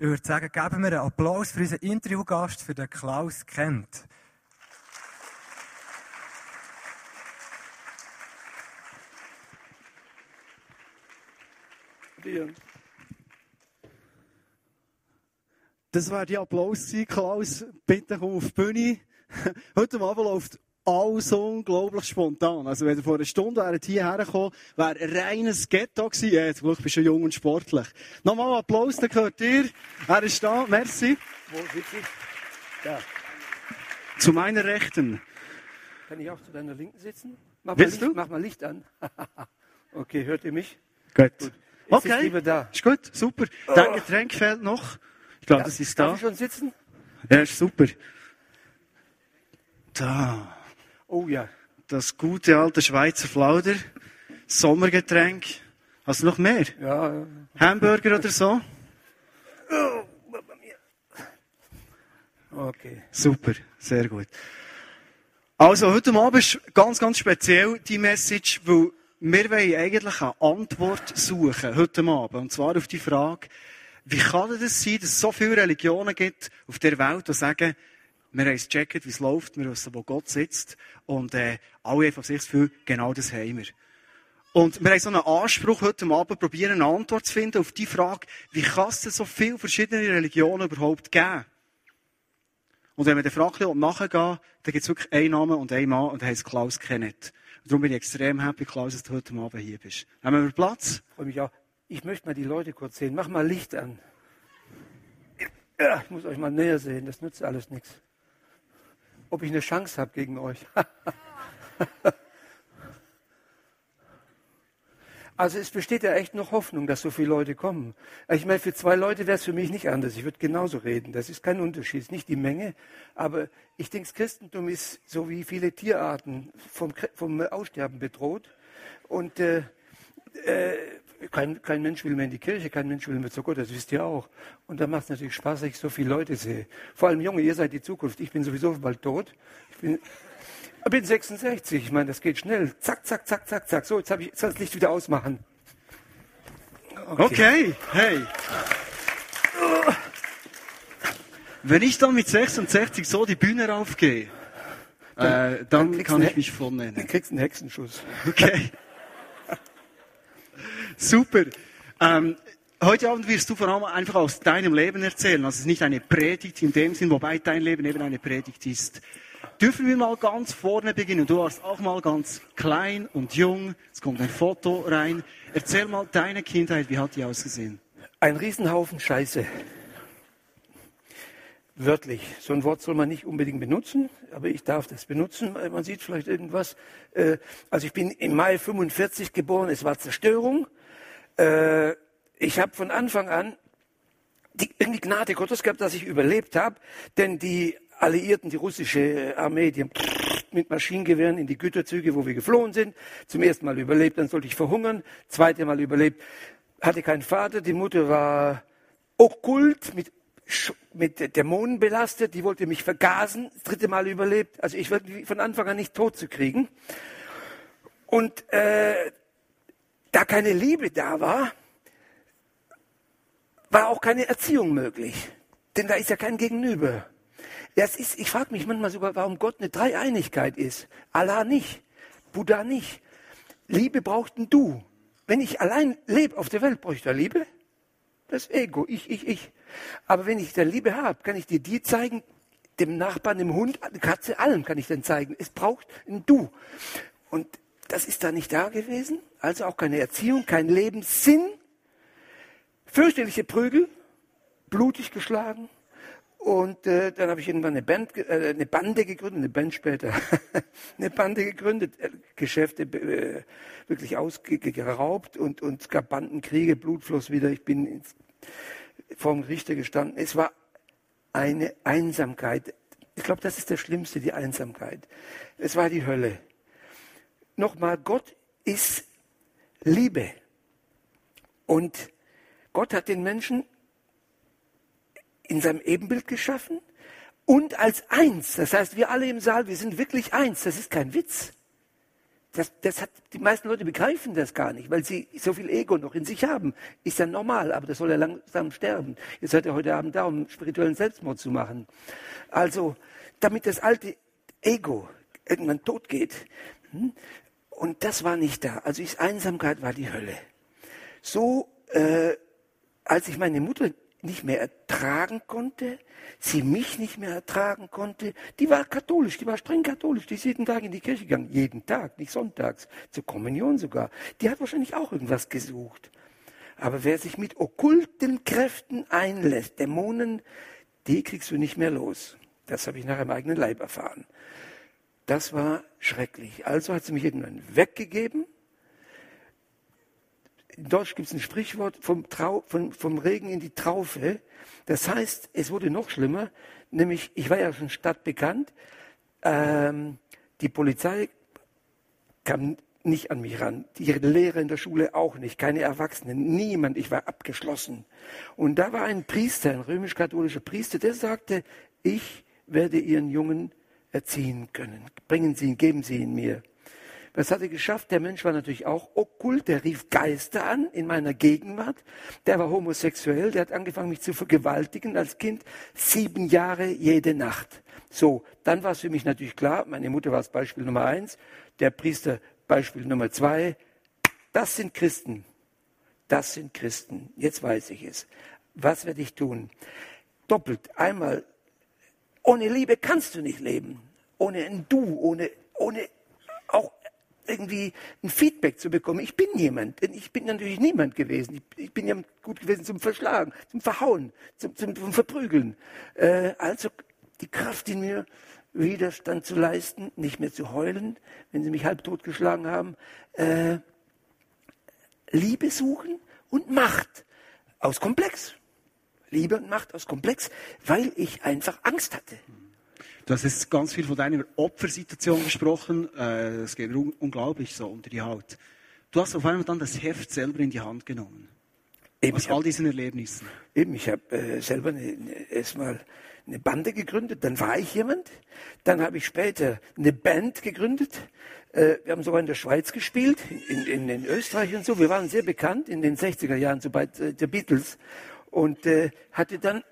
Ich würde sagen, geben wir einen Applaus für unseren Interviewgast, für den Klaus Kent. Das war die Applaus Klaus. Bitte komm auf die Bühne. Heute Abend läuft alles unglaublich spontan. Also, wenn ihr vor einer Stunde wäret hierher gekommen, wäre ein reines Ghetto gewesen. Ja, zum Glück bist du jung und sportlich. Nochmal Applaus, dann gehört ihr. Er ist da. Merci. Wo sitze ich? Da. Zu meiner Rechten. Kann ich auch zu deiner Linken sitzen? Mach Willst Licht, du? mach mal Licht an. okay, hört ihr mich? Gut. Gut. Ich Okay. lieber da. Ist gut, super. Dein Getränk fehlt noch. Ich glaube, das ist Darf da. ich schon sitzen? Ja, ist super. Da. Oh ja. Das gute alte Schweizer Flauder. Sommergetränk. Hast du noch mehr? Ja, Hamburger oder so? okay. Super, sehr gut. Also, heute Abend ist ganz, ganz speziell die Message, weil wir wollen eigentlich eine Antwort suchen, heute Abend. Und zwar auf die Frage, wie kann denn das sein, dass es so viele Religionen gibt auf der Welt, die sagen, wir haben es gecheckt, wie es läuft, wir wissen, wo Gott sitzt, und äh, alle haben von sich Gefühl, genau das haben wir. Und wir haben so einen Anspruch, heute Abend probieren, eine Antwort zu finden auf die Frage, wie kann es so viele verschiedene Religionen überhaupt geben? Und wenn man der Frage nachgehen dann gibt es wirklich einen Namen und einen Mann und der heißt Klaus Kenneth. Darum bin ich extrem happy, Klaus, dass du heute Abend hier bist. Haben wir Platz? Freue mich auch. Ich möchte mal die Leute kurz sehen. Mach mal Licht an. Ich muss euch mal näher sehen. Das nützt alles nichts. Ob ich eine Chance habe gegen euch. Also es besteht ja echt noch Hoffnung, dass so viele Leute kommen. Ich meine, für zwei Leute wäre es für mich nicht anders. Ich würde genauso reden. Das ist kein Unterschied, ist nicht die Menge. Aber ich denke, das Christentum ist so wie viele Tierarten vom, vom Aussterben bedroht. Und äh, äh, kein, kein Mensch will mehr in die Kirche, kein Mensch will mehr zu Gott, das wisst ihr auch. Und da macht es natürlich Spaß, dass ich so viele Leute sehe. Vor allem Junge, ihr seid die Zukunft. Ich bin sowieso bald tot. Ich bin, ich bin 66, ich meine, das geht schnell. Zack, zack, zack, zack, zack. So, jetzt ich jetzt kann ich das Licht wieder ausmachen. Okay, hey. Wenn ich dann mit 66 so die Bühne raufgehe, äh, dann kriegst kann ich mich voll Dann kriegst du einen Hexenschuss. Okay. Super. Ähm, heute Abend wirst du vor allem einfach aus deinem Leben erzählen. Also ist nicht eine Predigt in dem Sinn, wobei dein Leben eben eine Predigt ist. Dürfen wir mal ganz vorne beginnen? Du warst auch mal ganz klein und jung. Es kommt ein Foto rein. Erzähl mal deine Kindheit. Wie hat die ausgesehen? Ein Riesenhaufen Scheiße. Wörtlich. So ein Wort soll man nicht unbedingt benutzen, aber ich darf das benutzen. Man sieht vielleicht irgendwas. Äh, Also ich bin im Mai 45 geboren, es war Zerstörung. Äh, Ich habe von Anfang an die, irgendwie Gnade Gottes gehabt, dass ich überlebt habe, denn die Alliierten, die russische Armee, die haben mit Maschinengewehren in die Güterzüge, wo wir geflohen sind, zum ersten Mal überlebt, dann sollte ich verhungern, zweite Mal überlebt, hatte keinen Vater, die Mutter war okkult, mit, mit Dämonen belastet, die wollte mich vergasen, das dritte Mal überlebt, also ich war von Anfang an nicht tot zu kriegen. Und äh, da keine Liebe da war, war auch keine Erziehung möglich. Denn da ist ja kein Gegenüber. Das ist, ich frage mich manchmal sogar, warum Gott eine Dreieinigkeit ist. Allah nicht, Buddha nicht. Liebe braucht ein Du. Wenn ich allein lebe auf der Welt, brauche ich da Liebe? Das Ego, ich, ich, ich. Aber wenn ich da Liebe habe, kann ich dir die zeigen, dem Nachbarn, dem Hund, der Katze, allem kann ich dann zeigen. Es braucht ein Du. Und das ist da nicht da gewesen. Also auch keine Erziehung, kein Lebenssinn. Fürchterliche Prügel, blutig geschlagen. Und äh, dann habe ich irgendwann eine, Band, äh, eine Bande gegründet, eine Band später, eine Bande gegründet, äh, Geschäfte äh, wirklich ausgeraubt und, und es gab Bandenkriege, Blutfluss wieder. Ich bin ins, vor dem Richter gestanden. Es war eine Einsamkeit. Ich glaube, das ist das Schlimmste, die Einsamkeit. Es war die Hölle. Nochmal, Gott ist Liebe. Und Gott hat den Menschen in seinem Ebenbild geschaffen und als eins. Das heißt, wir alle im Saal, wir sind wirklich eins. Das ist kein Witz. das, das hat, die meisten Leute begreifen das gar nicht, weil sie so viel Ego noch in sich haben. Ist ja normal, aber das soll ja langsam sterben. Ihr seid ja heute Abend da, um spirituellen Selbstmord zu machen. Also, damit das alte Ego irgendwann tot geht. Und das war nicht da. Also ist Einsamkeit war die Hölle. So, äh, als ich meine Mutter nicht mehr ertragen konnte, sie mich nicht mehr ertragen konnte. Die war katholisch, die war streng katholisch, die ist jeden Tag in die Kirche gegangen, jeden Tag, nicht sonntags, zur Kommunion sogar. Die hat wahrscheinlich auch irgendwas gesucht. Aber wer sich mit okkulten Kräften einlässt, Dämonen, die kriegst du nicht mehr los. Das habe ich nach einem eigenen Leib erfahren. Das war schrecklich. Also hat sie mich irgendwann weggegeben in Deutsch gibt es ein Sprichwort vom, Trau, vom, vom Regen in die Traufe. Das heißt, es wurde noch schlimmer, nämlich ich war ja schon stadtbekannt. Ähm, die Polizei kam nicht an mich ran, die Lehrer in der Schule auch nicht, keine Erwachsenen, niemand, ich war abgeschlossen. Und da war ein Priester, ein römisch-katholischer Priester, der sagte, ich werde Ihren Jungen erziehen können. Bringen Sie ihn, geben Sie ihn mir. Das hat er geschafft. Der Mensch war natürlich auch okkult. Der rief Geister an in meiner Gegenwart. Der war homosexuell. Der hat angefangen, mich zu vergewaltigen als Kind. Sieben Jahre jede Nacht. So, dann war es für mich natürlich klar. Meine Mutter war das Beispiel Nummer eins. Der Priester Beispiel Nummer zwei. Das sind Christen. Das sind Christen. Jetzt weiß ich es. Was werde ich tun? Doppelt. Einmal, ohne Liebe kannst du nicht leben. Ohne ein Du, ohne, ohne auch irgendwie ein Feedback zu bekommen. Ich bin jemand, denn ich bin natürlich niemand gewesen. Ich, bin ja gut gewesen zum Verschlagen, zum Verhauen, zum, zum, zum Verprügeln. Äh, also die Kraft in mir, Widerstand zu leisten, nicht mehr zu heulen, wenn sie mich halb tot geschlagen haben. Äh, Liebe suchen und Macht aus Komplex. Liebe und Macht aus Komplex, weil ich einfach Angst hatte. Du hast jetzt ganz viel von deiner Opfersituation gesprochen. Äh, es geht unglaublich so unter die Haut. Du hast auf einmal dann das Heft selber in die Hand genommen. Eben, aus all diesen Erlebnissen. Eben, ich habe äh, selber eine, eine, erstmal eine Bande gegründet, dann war ich jemand. Dann habe ich später eine Band gegründet. Äh, wir haben sogar in der Schweiz gespielt, in, in, in, Österreich und so. Wir waren sehr bekannt in den 60er Jahren, so bei äh, der Beatles. Und äh, hatte dann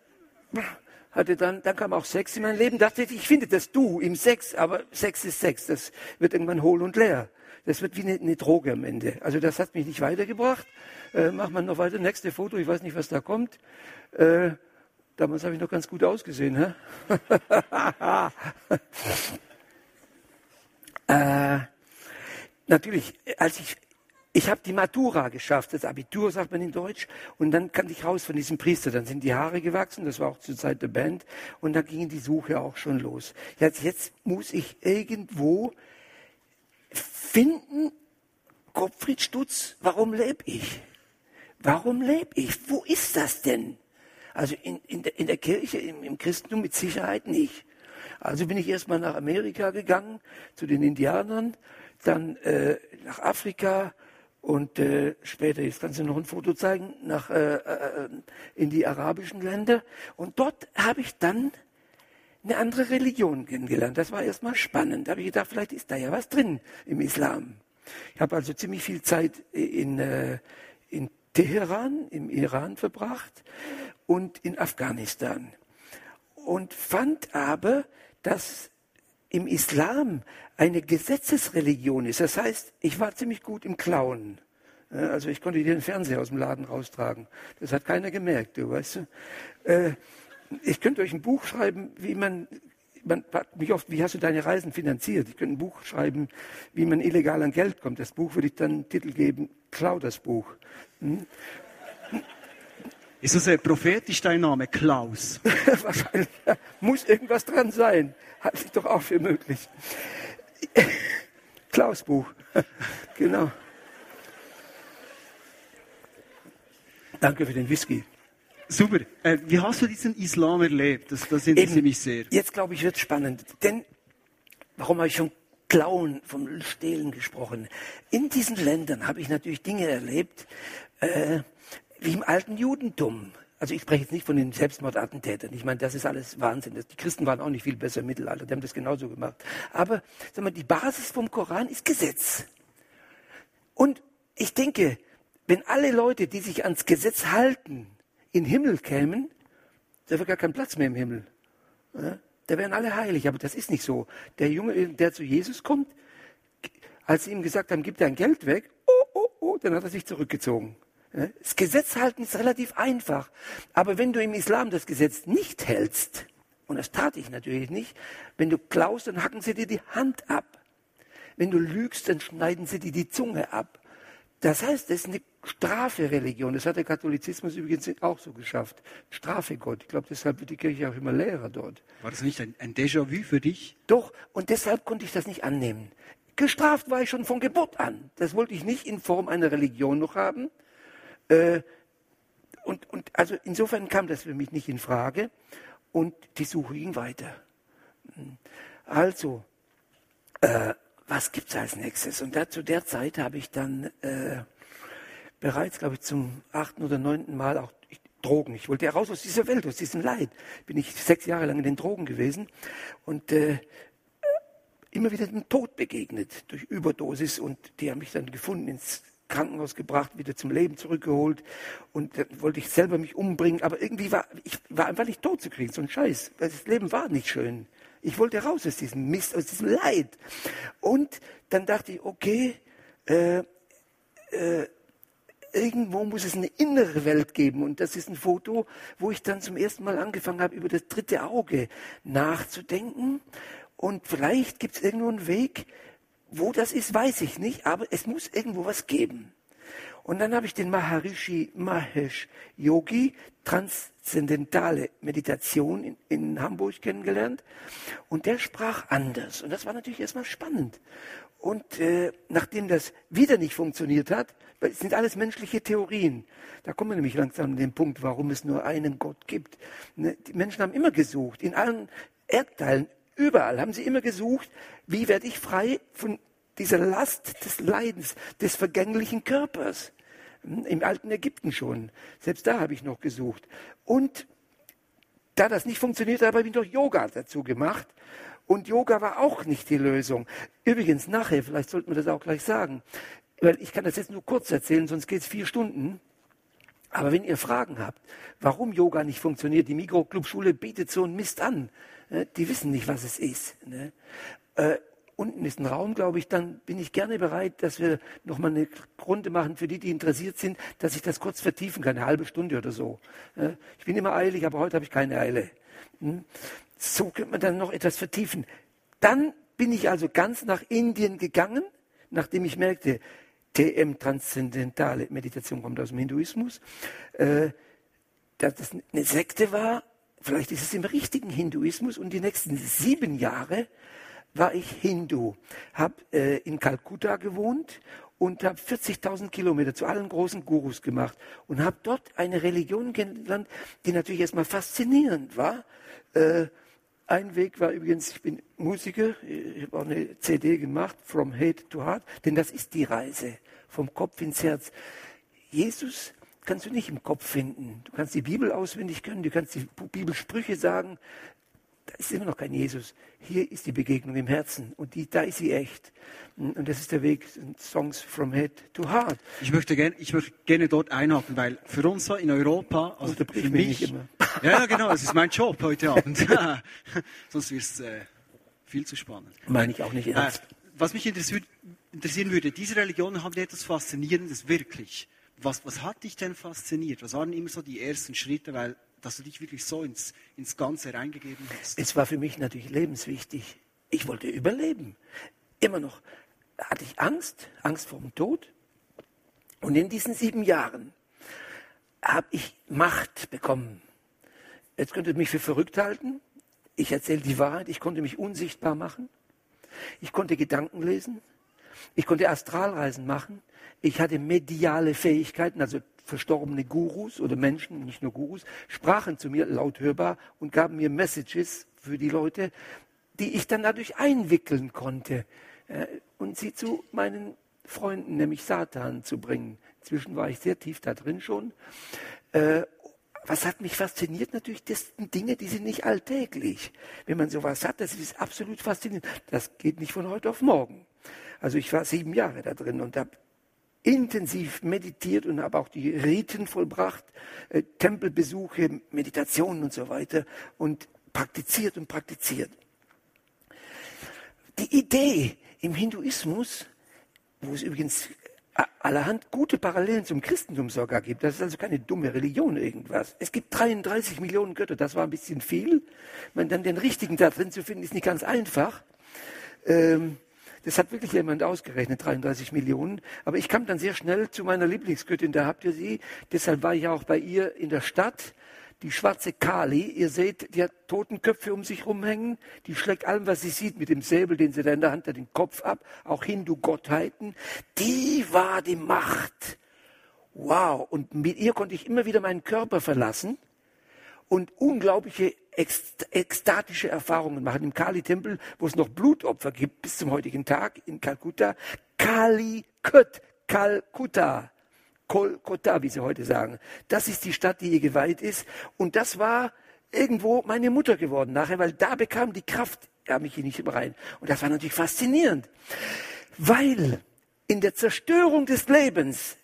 hatte dann, dann kam auch Sex in mein Leben, dachte ich, ich finde das Du im Sex, aber Sex ist Sex, das wird irgendwann hohl und leer. Das wird wie eine, eine Droge am Ende. Also das hat mich nicht weitergebracht. Äh, macht man noch weiter. Nächste Foto, ich weiß nicht, was da kommt. Äh, damals habe ich noch ganz gut ausgesehen. Hä? äh, natürlich, als ich ich habe die Matura geschafft, das Abitur sagt man in Deutsch, und dann kam ich raus von diesem Priester. Dann sind die Haare gewachsen, das war auch zur Zeit der Band, und dann ging die Suche auch schon los. Jetzt, jetzt muss ich irgendwo finden, Gottfried Stutz, warum lebe ich? Warum lebe ich? Wo ist das denn? Also in, in, der, in der Kirche, im, im Christentum mit Sicherheit nicht. Also bin ich erstmal nach Amerika gegangen, zu den Indianern, dann äh, nach Afrika, und äh, später, jetzt kannst du noch ein Foto zeigen, nach, äh, äh, in die arabischen Länder. Und dort habe ich dann eine andere Religion kennengelernt. Das war erstmal spannend. Da habe ich gedacht, vielleicht ist da ja was drin im Islam. Ich habe also ziemlich viel Zeit in, äh, in Teheran, im Iran verbracht und in Afghanistan. Und fand aber, dass im Islam eine Gesetzesreligion ist. Das heißt, ich war ziemlich gut im Klauen. Also ich konnte den Fernseher aus dem Laden raustragen. Das hat keiner gemerkt, du weißt du. Äh, ich könnte euch ein Buch schreiben, wie man, man fragt mich oft, wie hast du deine Reisen finanziert? Ich könnte ein Buch schreiben, wie man illegal an Geld kommt. Das Buch würde ich dann Titel geben, Klau das Buch. Hm? Ist das äh, prophetisch dein Name, Klaus? Wahrscheinlich. Muss irgendwas dran sein. Halte ich doch auch für möglich. Klaus-Buch. genau. Danke für den Whisky. Super. Äh, wie hast du diesen Islam erlebt? Das, das interessiert mich sehr. Jetzt glaube ich, wird spannend. Denn, warum habe ich schon Klauen, vom Stehlen gesprochen? In diesen Ländern habe ich natürlich Dinge erlebt, äh, im alten Judentum. Also ich spreche jetzt nicht von den Selbstmordattentätern. Ich meine, das ist alles Wahnsinn. Die Christen waren auch nicht viel besser im Mittelalter. Die haben das genauso gemacht. Aber sag mal, die Basis vom Koran ist Gesetz. Und ich denke, wenn alle Leute, die sich ans Gesetz halten, in den Himmel kämen, da wäre gar kein Platz mehr im Himmel. Da wären alle heilig, aber das ist nicht so. Der Junge, der zu Jesus kommt, als sie ihm gesagt haben, gib dein Geld weg, oh, oh, oh, dann hat er sich zurückgezogen. Das Gesetz halten ist relativ einfach. Aber wenn du im Islam das Gesetz nicht hältst, und das tat ich natürlich nicht, wenn du klaust, dann hacken sie dir die Hand ab. Wenn du lügst, dann schneiden sie dir die Zunge ab. Das heißt, das ist eine Strafe-Religion. Das hat der Katholizismus übrigens auch so geschafft. Strafe-Gott. Ich glaube, deshalb wird die Kirche auch immer leerer dort. War das nicht ein, ein Déjà-vu für dich? Doch, und deshalb konnte ich das nicht annehmen. Gestraft war ich schon von Geburt an. Das wollte ich nicht in Form einer Religion noch haben. Äh, und, und also insofern kam das für mich nicht in Frage. Und die Suche ging weiter. Also, äh, was gibt es als nächstes? Und da, zu der Zeit habe ich dann äh, bereits, glaube ich, zum achten oder neunten Mal auch ich, Drogen. Ich wollte heraus aus dieser Welt, aus diesem Leid. Bin ich sechs Jahre lang in den Drogen gewesen und äh, immer wieder dem Tod begegnet durch Überdosis und die haben mich dann gefunden ins Krankenhaus gebracht, wieder zum Leben zurückgeholt und dann wollte ich selber mich umbringen, aber irgendwie war ich war einfach nicht tot zu kriegen, so ein Scheiß. Das Leben war nicht schön. Ich wollte raus aus diesem Mist, aus diesem Leid. Und dann dachte ich, okay, äh, äh, irgendwo muss es eine innere Welt geben. Und das ist ein Foto, wo ich dann zum ersten Mal angefangen habe, über das dritte Auge nachzudenken. Und vielleicht gibt es irgendwo einen Weg, wo das ist, weiß ich nicht, aber es muss irgendwo was geben. Und dann habe ich den Maharishi Mahesh Yogi, transzendentale Meditation in, in, Hamburg kennengelernt. Und der sprach anders. Und das war natürlich erstmal spannend. Und äh, nachdem das wieder nicht funktioniert hat, es sind alles menschliche Theorien. Da kommen wir nämlich langsam an den Punkt, warum es nur einen Gott gibt. Ne? Die Menschen haben immer gesucht, in allen Erdteilen, überall haben sie immer gesucht, wie werde ich frei von dieser Last des Leidens, des vergänglichen Körpers. Im alten Ägypten schon. Selbst da habe ich noch gesucht. Und da das nicht funktioniert, habe ich noch Yoga dazu gemacht. Und Yoga war auch nicht die Lösung. Übrigens, nachher, vielleicht sollten wir das auch gleich sagen, weil ich kann das jetzt nur kurz erzählen, sonst geht es vier Stunden. Aber wenn ihr Fragen habt, warum Yoga nicht funktioniert, die Mikroclub-Schule bietet so einen Mist an. Ne, die wissen nicht, was es ist. Unten ist ein Raum, glaube ich, dann bin ich gerne bereit, dass wir nochmal eine Runde machen für die, die interessiert sind, dass ich das kurz vertiefen kann, eine halbe Stunde oder so. Ich bin immer eilig, aber heute habe ich keine Eile. Hm? So könnte man dann noch etwas vertiefen. Dann bin ich also ganz nach Indien gegangen, nachdem ich merkte, TM, transzendentale Meditation, kommt aus dem Hinduismus, äh, dass das eine Sekte war, vielleicht ist es im richtigen Hinduismus und die nächsten sieben Jahre war ich Hindu, habe äh, in Kalkutta gewohnt und habe 40.000 Kilometer zu allen großen Gurus gemacht und habe dort eine Religion kennengelernt, die natürlich erstmal faszinierend war. Äh, ein Weg war übrigens, ich bin Musiker, ich habe auch eine CD gemacht, From Hate to Heart, denn das ist die Reise vom Kopf ins Herz. Jesus kannst du nicht im Kopf finden. Du kannst die Bibel auswendig können, du kannst die Bibelsprüche sagen, da ist immer noch kein Jesus. Hier ist die Begegnung im Herzen und die, da ist sie echt. Und das ist der Weg, Songs from Head to Heart. Ich möchte gerne, ich möchte gerne dort einhaken, weil für uns in Europa, also für mich, mich immer. ja, genau, es ist mein Job heute Abend. Sonst wird es äh, viel zu spannend. Meine ich auch nicht ernst. Äh, was mich interessieren würde, diese Religionen haben etwas Faszinierendes, wirklich. Was, was hat dich denn fasziniert? Was waren immer so die ersten Schritte? Weil dass du dich wirklich so ins, ins Ganze reingegeben hast? Es war für mich natürlich lebenswichtig. Ich wollte überleben. Immer noch hatte ich Angst, Angst vor dem Tod. Und in diesen sieben Jahren habe ich Macht bekommen. Jetzt könnt ihr mich für verrückt halten. Ich erzähle die Wahrheit. Ich konnte mich unsichtbar machen. Ich konnte Gedanken lesen. Ich konnte Astralreisen machen. Ich hatte mediale Fähigkeiten, also verstorbene Gurus oder Menschen, nicht nur Gurus, sprachen zu mir laut hörbar und gaben mir Messages für die Leute, die ich dann dadurch einwickeln konnte äh, und sie zu meinen Freunden, nämlich Satan, zu bringen. Inzwischen war ich sehr tief da drin schon. Äh, was hat mich fasziniert? Natürlich, das sind Dinge, die sind nicht alltäglich. Wenn man sowas hat, das ist absolut faszinierend. Das geht nicht von heute auf morgen. Also ich war sieben Jahre da drin und habe intensiv meditiert und habe auch die Riten vollbracht, äh, Tempelbesuche, Meditationen und so weiter und praktiziert und praktiziert. Die Idee im Hinduismus, wo es übrigens allerhand gute Parallelen zum Christentum sogar gibt. Das ist also keine dumme Religion irgendwas. Es gibt 33 Millionen Götter, das war ein bisschen viel. Man dann den richtigen da drin zu finden, ist nicht ganz einfach. Ähm, das hat wirklich jemand ausgerechnet, 33 Millionen. Aber ich kam dann sehr schnell zu meiner Lieblingsgöttin, da habt ihr sie. Deshalb war ich auch bei ihr in der Stadt. Die schwarze Kali, ihr seht, die hat Totenköpfe um sich rumhängen, die schlägt allem, was sie sieht, mit dem Säbel, den sie da in der Hand hat, den Kopf ab, auch Hindu-Gottheiten, die war die Macht. Wow, und mit ihr konnte ich immer wieder meinen Körper verlassen und unglaubliche ekstatische Erfahrungen machen. Im Kali-Tempel, wo es noch Blutopfer gibt, bis zum heutigen Tag in Kalkutta, Kali-Kut, Kalkutta. Kolkata, wie sie heute sagen. Das ist die Stadt, die ihr geweiht ist. Und das war irgendwo meine Mutter geworden nachher, weil da bekam die Kraft, ja, mich hier nicht rein. Und das war natürlich faszinierend. Weil in der Zerstörung des Lebens,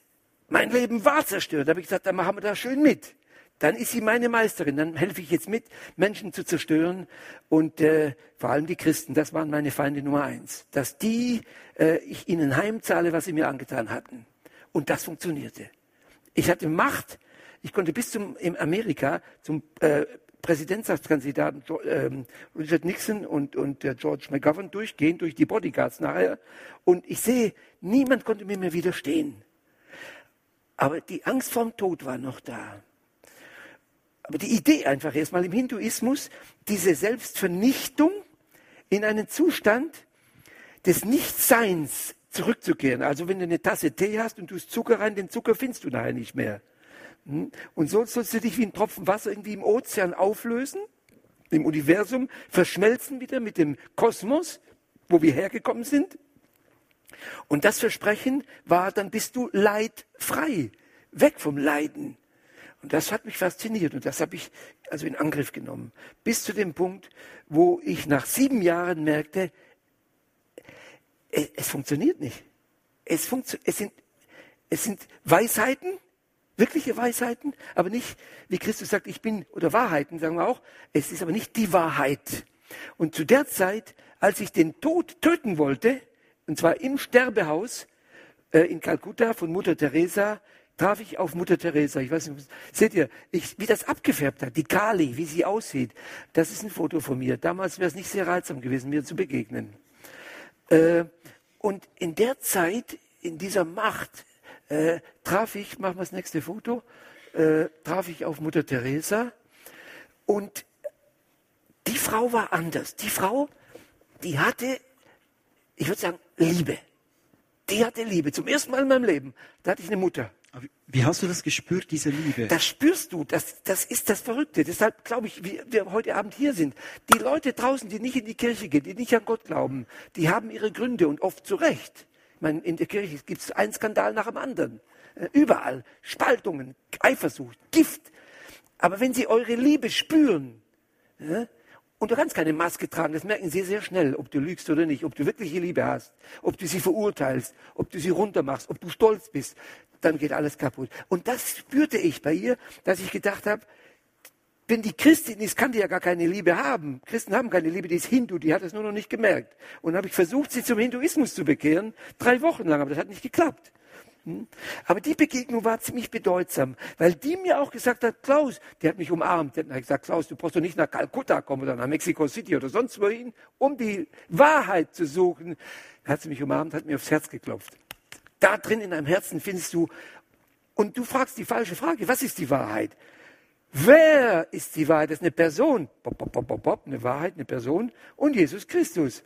mein Leben war zerstört, da habe ich gesagt, dann machen wir das schön mit. Dann ist sie meine Meisterin, dann helfe ich jetzt mit, Menschen zu zerstören. Und äh, vor allem die Christen, das waren meine Feinde Nummer eins. Dass die, äh, ich ihnen heimzahle, was sie mir angetan hatten. Und das funktionierte. Ich hatte Macht. Ich konnte bis zum in Amerika zum äh, Präsidentschaftskandidaten ähm, Richard Nixon und, und äh, George McGovern durchgehen, durch die Bodyguards nachher. Und ich sehe, niemand konnte mir mehr widerstehen. Aber die Angst vorm Tod war noch da. Aber die Idee einfach erstmal im Hinduismus, diese Selbstvernichtung in einen Zustand des Nichtseins zurückzukehren. Also wenn du eine Tasse Tee hast und tust Zucker rein, den Zucker findest du nachher nicht mehr. Hm? Und so sollst du dich wie ein Tropfen Wasser irgendwie im Ozean auflösen, im Universum, verschmelzen wieder mit dem Kosmos, wo wir hergekommen sind. Und das Versprechen war, dann bist du leidfrei, weg vom Leiden. Und das hat mich fasziniert und das habe ich also in Angriff genommen. Bis zu dem Punkt, wo ich nach sieben Jahren merkte, es, es funktioniert nicht. Es, funktio es, sind, es sind Weisheiten, wirkliche Weisheiten, aber nicht, wie Christus sagt, ich bin, oder Wahrheiten, sagen wir auch, es ist aber nicht die Wahrheit. Und zu der Zeit, als ich den Tod töten wollte, und zwar im Sterbehaus äh, in Kalkutta von Mutter Teresa, traf ich auf Mutter Teresa. Ich weiß nicht, seht ihr, ich, wie das abgefärbt hat, die Kali, wie sie aussieht. Das ist ein Foto von mir. Damals wäre es nicht sehr reizsam gewesen, mir zu begegnen. Äh, und in der Zeit, in dieser Macht, äh, traf ich, machen wir das nächste Foto, äh, traf ich auf Mutter Teresa und die Frau war anders. Die Frau, die hatte, ich würde sagen, Liebe. Die hatte Liebe. Zum ersten Mal in meinem Leben. Da hatte ich eine Mutter. Wie hast du das gespürt, diese Liebe? Das spürst du, das, das ist das Verrückte. Deshalb glaube ich, wie wir heute Abend hier sind. Die Leute draußen, die nicht in die Kirche gehen, die nicht an Gott glauben, die haben ihre Gründe und oft zu Recht. Ich meine, in der Kirche gibt es einen Skandal nach dem anderen. Äh, überall. Spaltungen, Eifersucht, Gift. Aber wenn sie eure Liebe spüren, ja, und du kannst keine Maske tragen, das merken sie sehr schnell, ob du lügst oder nicht, ob du wirkliche Liebe hast, ob du sie verurteilst, ob du sie runtermachst, ob du stolz bist dann geht alles kaputt. Und das spürte ich bei ihr, dass ich gedacht habe, wenn die Christin ist, kann die ja gar keine Liebe haben. Christen haben keine Liebe, die ist Hindu, die hat es nur noch nicht gemerkt. Und habe ich versucht, sie zum Hinduismus zu bekehren, drei Wochen lang, aber das hat nicht geklappt. Hm? Aber die Begegnung war ziemlich bedeutsam, weil die mir auch gesagt hat, Klaus, die hat mich umarmt, die hat gesagt, Klaus, du brauchst doch nicht nach Kalkutta kommen oder nach Mexico City oder sonst wohin, um die Wahrheit zu suchen. Da hat sie mich umarmt, hat mir aufs Herz geklopft. Da drin in deinem Herzen findest du, und du fragst die falsche Frage, was ist die Wahrheit? Wer ist die Wahrheit? Das ist eine Person. Bop, bop, bop, bop, eine Wahrheit, eine Person und Jesus Christus.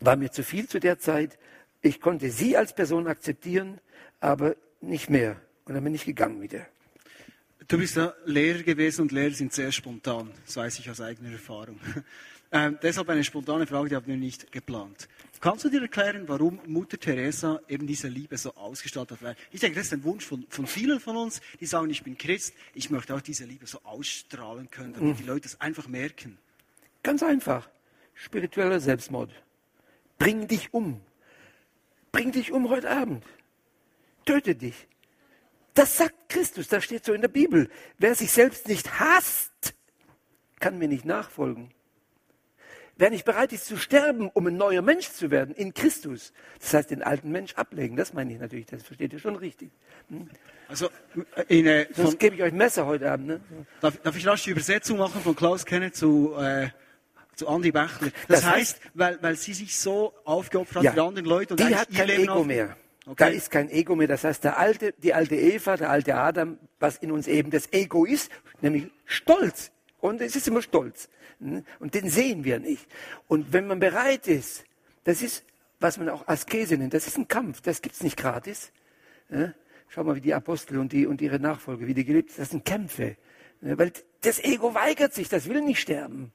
War mir zu viel zu der Zeit. Ich konnte sie als Person akzeptieren, aber nicht mehr. Und dann bin ich gegangen wieder. Du bist Lehrer gewesen und Lehrer sind sehr spontan. Das weiß ich aus eigener Erfahrung. Ähm, deshalb eine spontane Frage, die haben wir nicht geplant. Kannst du dir erklären, warum Mutter Teresa eben diese Liebe so ausgestaltet hat? Ich denke, das ist ein Wunsch von, von vielen von uns, die sagen, ich bin Christ, ich möchte auch diese Liebe so ausstrahlen können, damit die Leute es einfach merken. Ganz einfach. Spiritueller Selbstmord. Bring dich um. Bring dich um heute Abend. Töte dich. Das sagt Christus, das steht so in der Bibel. Wer sich selbst nicht hasst, kann mir nicht nachfolgen. Wer nicht bereit ist zu sterben, um ein neuer Mensch zu werden in Christus, das heißt den alten Mensch ablegen, das meine ich natürlich, das versteht ihr schon richtig. Hm? Also, äh, in, Sonst von, gebe ich euch Messer heute Abend. Ne? darf, darf ich rasch die Übersetzung machen von Klaus Kenne zu, äh, zu Andi Bächler? Das, Das heißt, heißt- weil, weil sie sich so aufgeopfert hat Ja. für andere Leute und Die hat ihr kein Leben Ego mehr. Okay. Da ist kein Ego mehr. Das heißt, der alte, die alte Eva, der alte Adam, was in uns eben das Ego ist, nämlich Stolz. Und es ist immer Stolz. Hm? Und den sehen wir nicht. Und wenn man bereit ist, das ist, was man auch Askese nennt, das ist ein Kampf, das gibt's nicht gratis. Ja? Schau mal, wie die Apostel und, die, und ihre Nachfolger, wie die gelebt haben, das sind Kämpfe. Ja, Weil das Ego weigert sich, das will nicht sterben.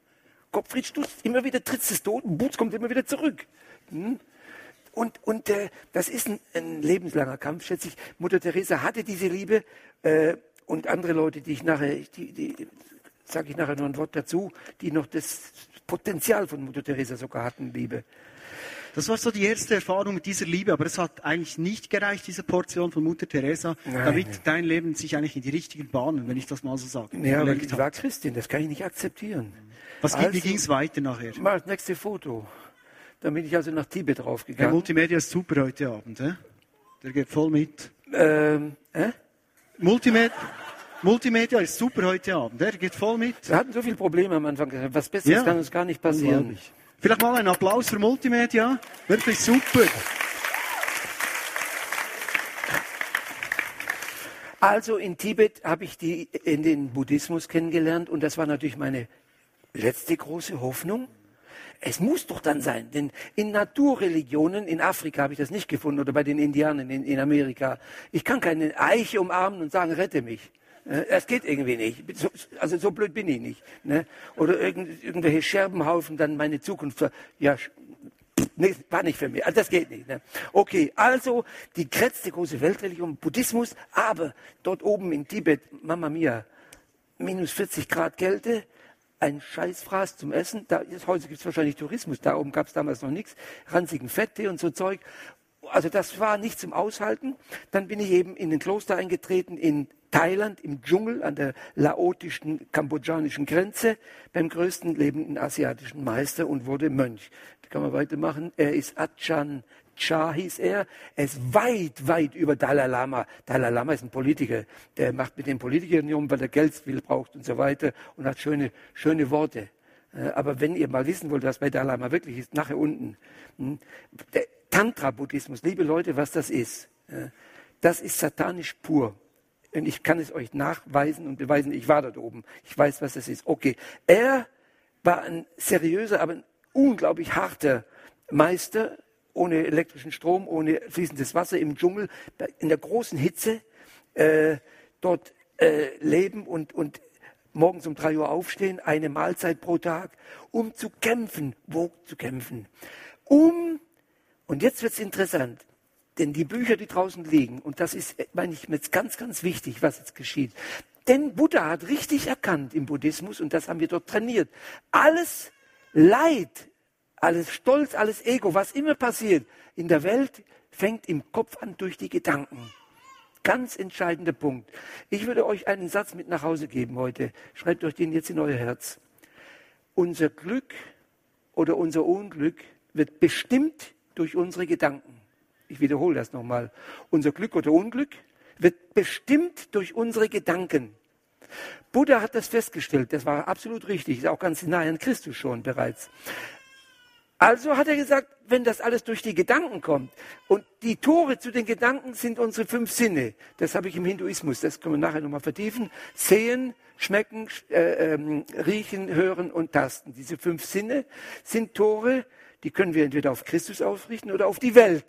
Gottfried stutzt immer wieder, tritt es tot, Boots kommt immer wieder zurück. Hm? Und, und äh, das ist ein, ein lebenslanger Kampf, schätze ich. Mutter Teresa hatte diese Liebe äh, und andere Leute, die ich nachher, die, die sage ich nachher noch ein Wort dazu, die noch das Potenzial von Mutter Teresa sogar hatten, Liebe. Das war so die erste Erfahrung mit dieser Liebe, aber es hat eigentlich nicht gereicht, diese Portion von Mutter Teresa, Nein. damit dein Leben sich eigentlich in die richtigen Bahnen, wenn ich das mal so sage, Ja, aber ich war Christin, das kann ich nicht akzeptieren. Was, wie Also- ging es weiter nachher? Mal das nächste Foto. Dann bin ich also nach Tibet Der raufgegangen. Multimedia ist super heute Abend, hä? Der geht voll mit. Ähm, äh? Multimed Multimedia ist super heute Abend, der geht voll mit. Wir hatten so viele Probleme am Anfang. Was Besseres Ja. kann uns gar nicht passieren. Vielleicht mal einen Applaus für Multimedia. Wirklich super. Also in Tibet habe ich die, in den Buddhismus kennengelernt und das war natürlich meine letzte große Hoffnung. Es muss doch dann sein, denn in Naturreligionen, in Afrika habe ich das nicht gefunden oder bei den Indianern in, in Amerika. Ich kann keine Eiche umarmen und sagen, rette mich. Äh, Das geht irgendwie nicht. So, also so blöd bin ich nicht. Ne? Oder irgend, irgendwelche Scherbenhaufen dann meine Zukunft. Ja, Nee, war nicht für mich. Also das geht nicht. Ne? Okay, also die letzte große Weltreligion, Buddhismus, aber dort oben in Tibet, Mama Mia, minus 40 Grad Kälte, ein Scheißfraß zum Essen. Da heute gibt es wahrscheinlich Tourismus, da oben gab es damals noch nichts, ranzigen Fette und so Zeug. Also das war nicht zum Aushalten. Dann bin ich eben in ein Kloster eingetreten in Thailand, im Dschungel an der laotischen, kambodschanischen Grenze, beim größten lebenden asiatischen Meister und wurde Mönch. Da kann man weitermachen. Er ist Achan Cha hieß er. Er ist weit, weit über Dalai Lama. Dalai Lama ist ein Politiker. Der macht mit den Politikern um, weil er Geld will, braucht und so weiter und hat schöne, schöne Worte. Äh, Aber wenn ihr mal wissen wollt, was bei Dalai Lama wirklich ist, nachher unten. hm, Der Tantra-Buddhismus, liebe Leute, was das ist, das ist satanisch pur. Und ich kann es euch nachweisen und beweisen, ich war dort oben. Ich weiß, was das ist. Okay. Er war ein seriöser, aber ein unglaublich harter Meister, ohne elektrischen Strom, ohne fließendes Wasser im Dschungel, in der großen Hitze, äh, dort äh, leben und, und morgens um drei Uhr aufstehen, eine Mahlzeit pro Tag, um zu kämpfen. Wo zu kämpfen? Um, und jetzt wird's interessant, denn die Bücher, die draußen liegen, und das ist, äh, meine ich, jetzt ganz, ganz wichtig, was jetzt geschieht. Denn Buddha hat richtig erkannt im Buddhismus, und das haben wir dort trainiert, alles Leid, alles Stolz, alles Ego, was immer passiert in der Welt, fängt im Kopf an durch die Gedanken. Ganz entscheidender Punkt. Ich würde euch einen Satz mit nach Hause geben heute. Schreibt euch den jetzt in euer Herz. Unser Glück oder unser Unglück wird bestimmt durch unsere Gedanken. Ich wiederhole das nochmal. Unser Glück oder Unglück wird bestimmt durch unsere Gedanken. Buddha hat das festgestellt, das war absolut richtig, ist auch ganz nahe an Christus schon bereits. Also hat er gesagt, wenn das alles durch die Gedanken kommt und die Tore zu den Gedanken sind unsere fünf Sinne, das habe ich im Hinduismus, das können wir nachher nochmal vertiefen, sehen, schmecken, äh, ähm, riechen, hören und tasten. Diese fünf Sinne sind Tore, die können wir entweder auf Christus ausrichten oder auf die Welt.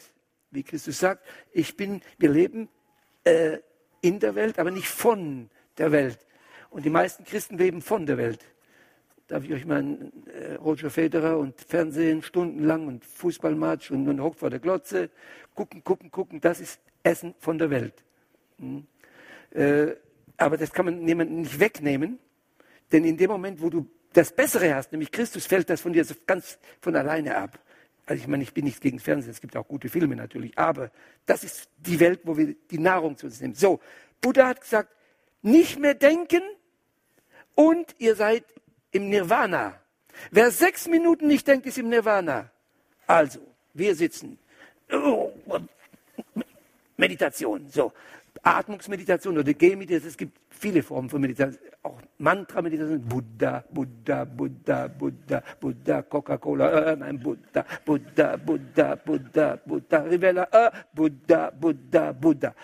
Wie Christus sagt, ich bin, wir leben äh, in der Welt, aber nicht von der Welt. Und die meisten Christen leben von der Welt. darf ich euch mal äh, Roger Federer und Fernsehen stundenlang und Fußballmatch und man hockt vor der Glotze, gucken, gucken, gucken, das ist Essen von der Welt. Hm. Äh, aber das kann man jemandem nicht wegnehmen, denn in dem Moment, wo du das Bessere hast, nämlich Christus, fällt das von dir so ganz von alleine ab. Also ich meine, ich bin nicht gegen Fernsehen, es gibt auch gute Filme natürlich, aber das ist die Welt, wo wir die Nahrung zu uns nehmen. So, Buddha hat gesagt, nicht mehr denken und ihr seid im Nirvana. Wer sechs Minuten nicht denkt, ist im Nirvana. Also, wir sitzen. Meditation, so. Atmungsmeditation oder Gehmeditation, es gibt viele Formen von Meditation, auch Mantra-Meditation, Buddha, Buddha, Buddha, Buddha, Buddha, Coca-Cola, äh, nein, Buddha, Buddha, Buddha, Buddha, Buddha, Rivella, äh, Buddha, Buddha, Buddha.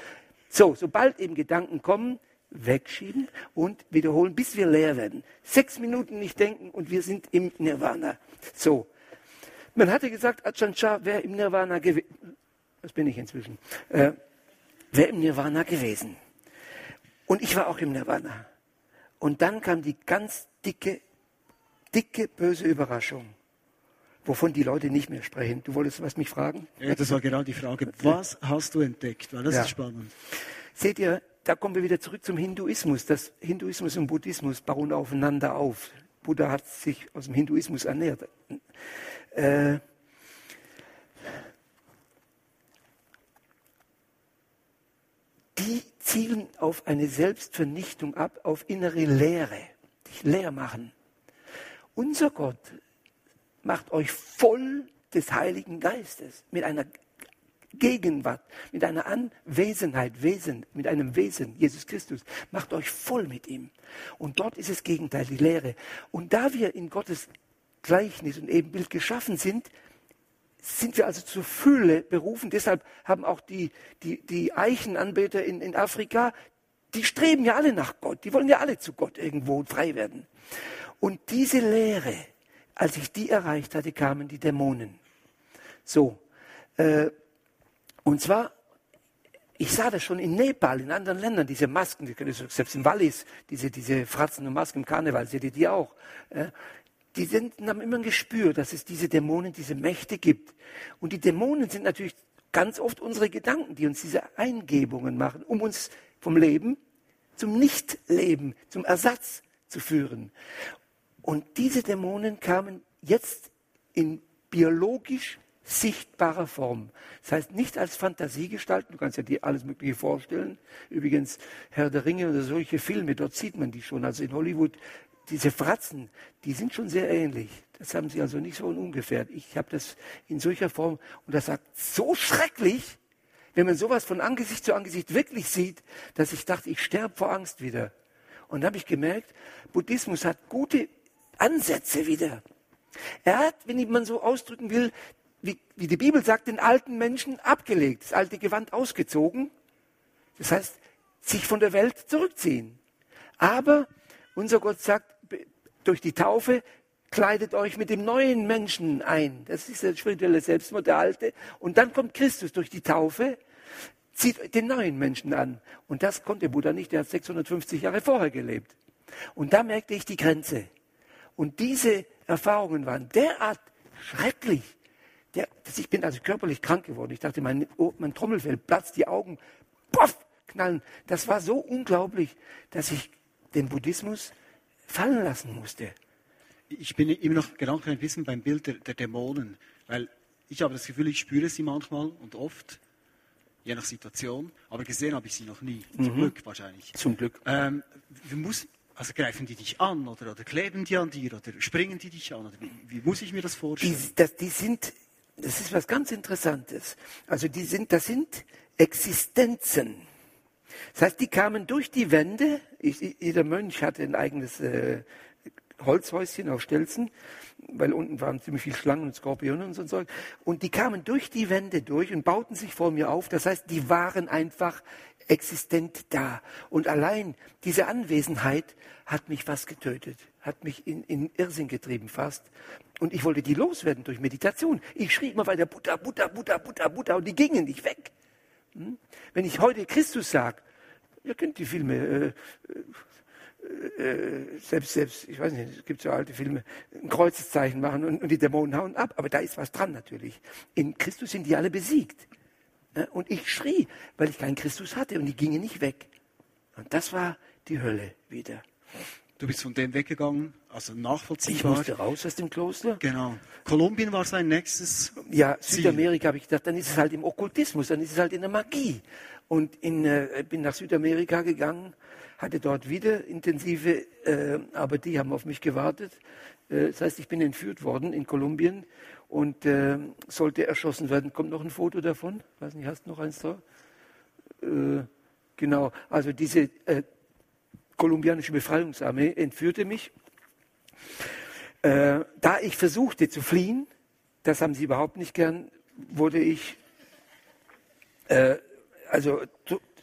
So, sobald eben Gedanken kommen, wegschieben und wiederholen, bis wir leer werden. Sechs Minuten nicht denken und wir sind im Nirvana. So. Man hatte gesagt, Ajahn Chah wäre im Nirvana gewesen. Das bin ich inzwischen. Äh, wäre im Nirvana gewesen. Und ich war auch im Nirvana. Und dann kam die ganz dicke, dicke, böse Überraschung, wovon die Leute nicht mehr sprechen. Du wolltest was mich fragen? Ja, das war genau die Frage. Was hast du entdeckt? Weil das ja. ist spannend. Seht ihr, da kommen wir wieder zurück zum Hinduismus. Das Hinduismus und Buddhismus bauen aufeinander auf. Buddha hat sich aus dem Hinduismus ernährt. Äh, die zielen auf eine Selbstvernichtung ab, auf innere Leere, dich leer machen. Unser Gott macht euch voll des Heiligen Geistes mit einer Gegenwart, mit einer Anwesenheit, Wesen, mit einem Wesen, Jesus Christus, macht euch voll mit ihm. Und dort ist das Gegenteil, die Lehre. Und da wir in Gottes Gleichnis und Ebenbild geschaffen sind, sind wir also zur Fülle berufen. Deshalb haben auch die, die, die Eichenanbeter in, in Afrika, die streben ja alle nach Gott. Die wollen ja alle zu Gott irgendwo frei werden. Und diese Lehre, als ich die erreicht hatte, kamen die Dämonen. So, äh, und zwar, ich sah das schon in Nepal, in anderen Ländern, diese Masken, selbst in Wallis, diese, diese Fratzen und Masken im Karneval, seht ihr die auch. Die sind, haben immer ein Gespür, dass es diese Dämonen, diese Mächte gibt. Und die Dämonen sind natürlich ganz oft unsere Gedanken, die uns diese Eingebungen machen, um uns vom Leben zum Nichtleben, zum Ersatz zu führen. Und diese Dämonen kamen jetzt in biologisch sichtbarer Form. Das heißt nicht als Fantasiegestalten, du kannst ja dir alles Mögliche vorstellen. Übrigens, Herr der Ringe oder solche Filme, dort sieht man die schon. Also in Hollywood, diese Fratzen, die sind schon sehr ähnlich. Das haben sie also nicht so ungefähr. Ich habe das in solcher Form und das sagt so schrecklich, wenn man sowas von Angesicht zu Angesicht wirklich sieht, dass ich dachte, ich sterbe vor Angst wieder. Und habe ich gemerkt, Buddhismus hat gute Ansätze wieder. Er hat, wenn man so ausdrücken will, wie, wie die Bibel sagt, den alten Menschen abgelegt, das alte Gewand ausgezogen. Das heißt, sich von der Welt zurückziehen. Aber unser Gott sagt, durch die Taufe kleidet euch mit dem neuen Menschen ein. Das ist der spirituelle Selbstmord, der alte. Und dann kommt Christus durch die Taufe, zieht den neuen Menschen an. Und das konnte Buddha nicht, der hat 650 Jahre vorher gelebt. Und da merkte ich die Grenze. Und diese Erfahrungen waren derart schrecklich, der, ich bin also körperlich krank geworden. Ich dachte, mein, oh, mein Trommelfell platzt, die Augen, poff, knallen. Das war so unglaublich, dass ich den Buddhismus fallen lassen musste. Ich bin immer noch gedanklich ein bisschen beim Bild der, der Dämonen, weil ich habe das Gefühl, ich spüre sie manchmal und oft, je nach Situation, aber gesehen habe ich sie noch nie. Zum mhm. Glück wahrscheinlich. Zum Glück. Ähm, muss, also greifen die dich an oder, oder kleben die an dir oder springen die dich an? Oder wie, wie muss ich mir das vorstellen? Die, das, die sind das ist was ganz Interessantes. Also die sind, das sind Existenzen. Das heißt, die kamen durch die Wände. Ich, jeder Mönch hatte ein eigenes äh, Holzhäuschen auf Stelzen, weil unten waren ziemlich viele Schlangen und Skorpione und so ein Zeug. Und die kamen durch die Wände durch und bauten sich vor mir auf. Das heißt, die waren einfach existent da. Und allein diese Anwesenheit hat mich fast getötet, hat mich in, in Irrsinn getrieben fast. Und ich wollte die loswerden durch Meditation. Ich schrie immer weiter Buddha, Buddha, Buddha, Buddha, Buddha und die gingen nicht weg. Hm? Wenn ich heute Christus sage, ihr kennt die Filme, äh, äh, selbst, selbst, ich weiß nicht, es gibt so alte Filme, ein Kreuzeszeichen machen und, und die Dämonen hauen ab. Aber da ist was dran natürlich. In Christus sind die alle besiegt. Und ich schrie, weil ich keinen Christus hatte und die gingen nicht weg. Und das war die Hölle wieder. Du bist von dem weggegangen, also nachvollziehbar. Ich musste raus aus dem Kloster. Genau. Kolumbien war sein nächstes. Ja, Südamerika habe ich gedacht, dann ist es halt im Okkultismus, dann ist es halt in der Magie. Und in, äh, bin nach Südamerika gegangen, hatte dort wieder intensive, äh, aber die haben auf mich gewartet. Äh, das heißt, ich bin entführt worden in Kolumbien und äh, sollte erschossen werden. Kommt noch ein Foto davon? Weiß nicht, hast du noch eins da? Äh, genau, also diese äh, kolumbianische Befreiungsarmee entführte mich. Äh, da ich versuchte zu fliehen, das haben sie überhaupt nicht gern, wurde ich, äh, also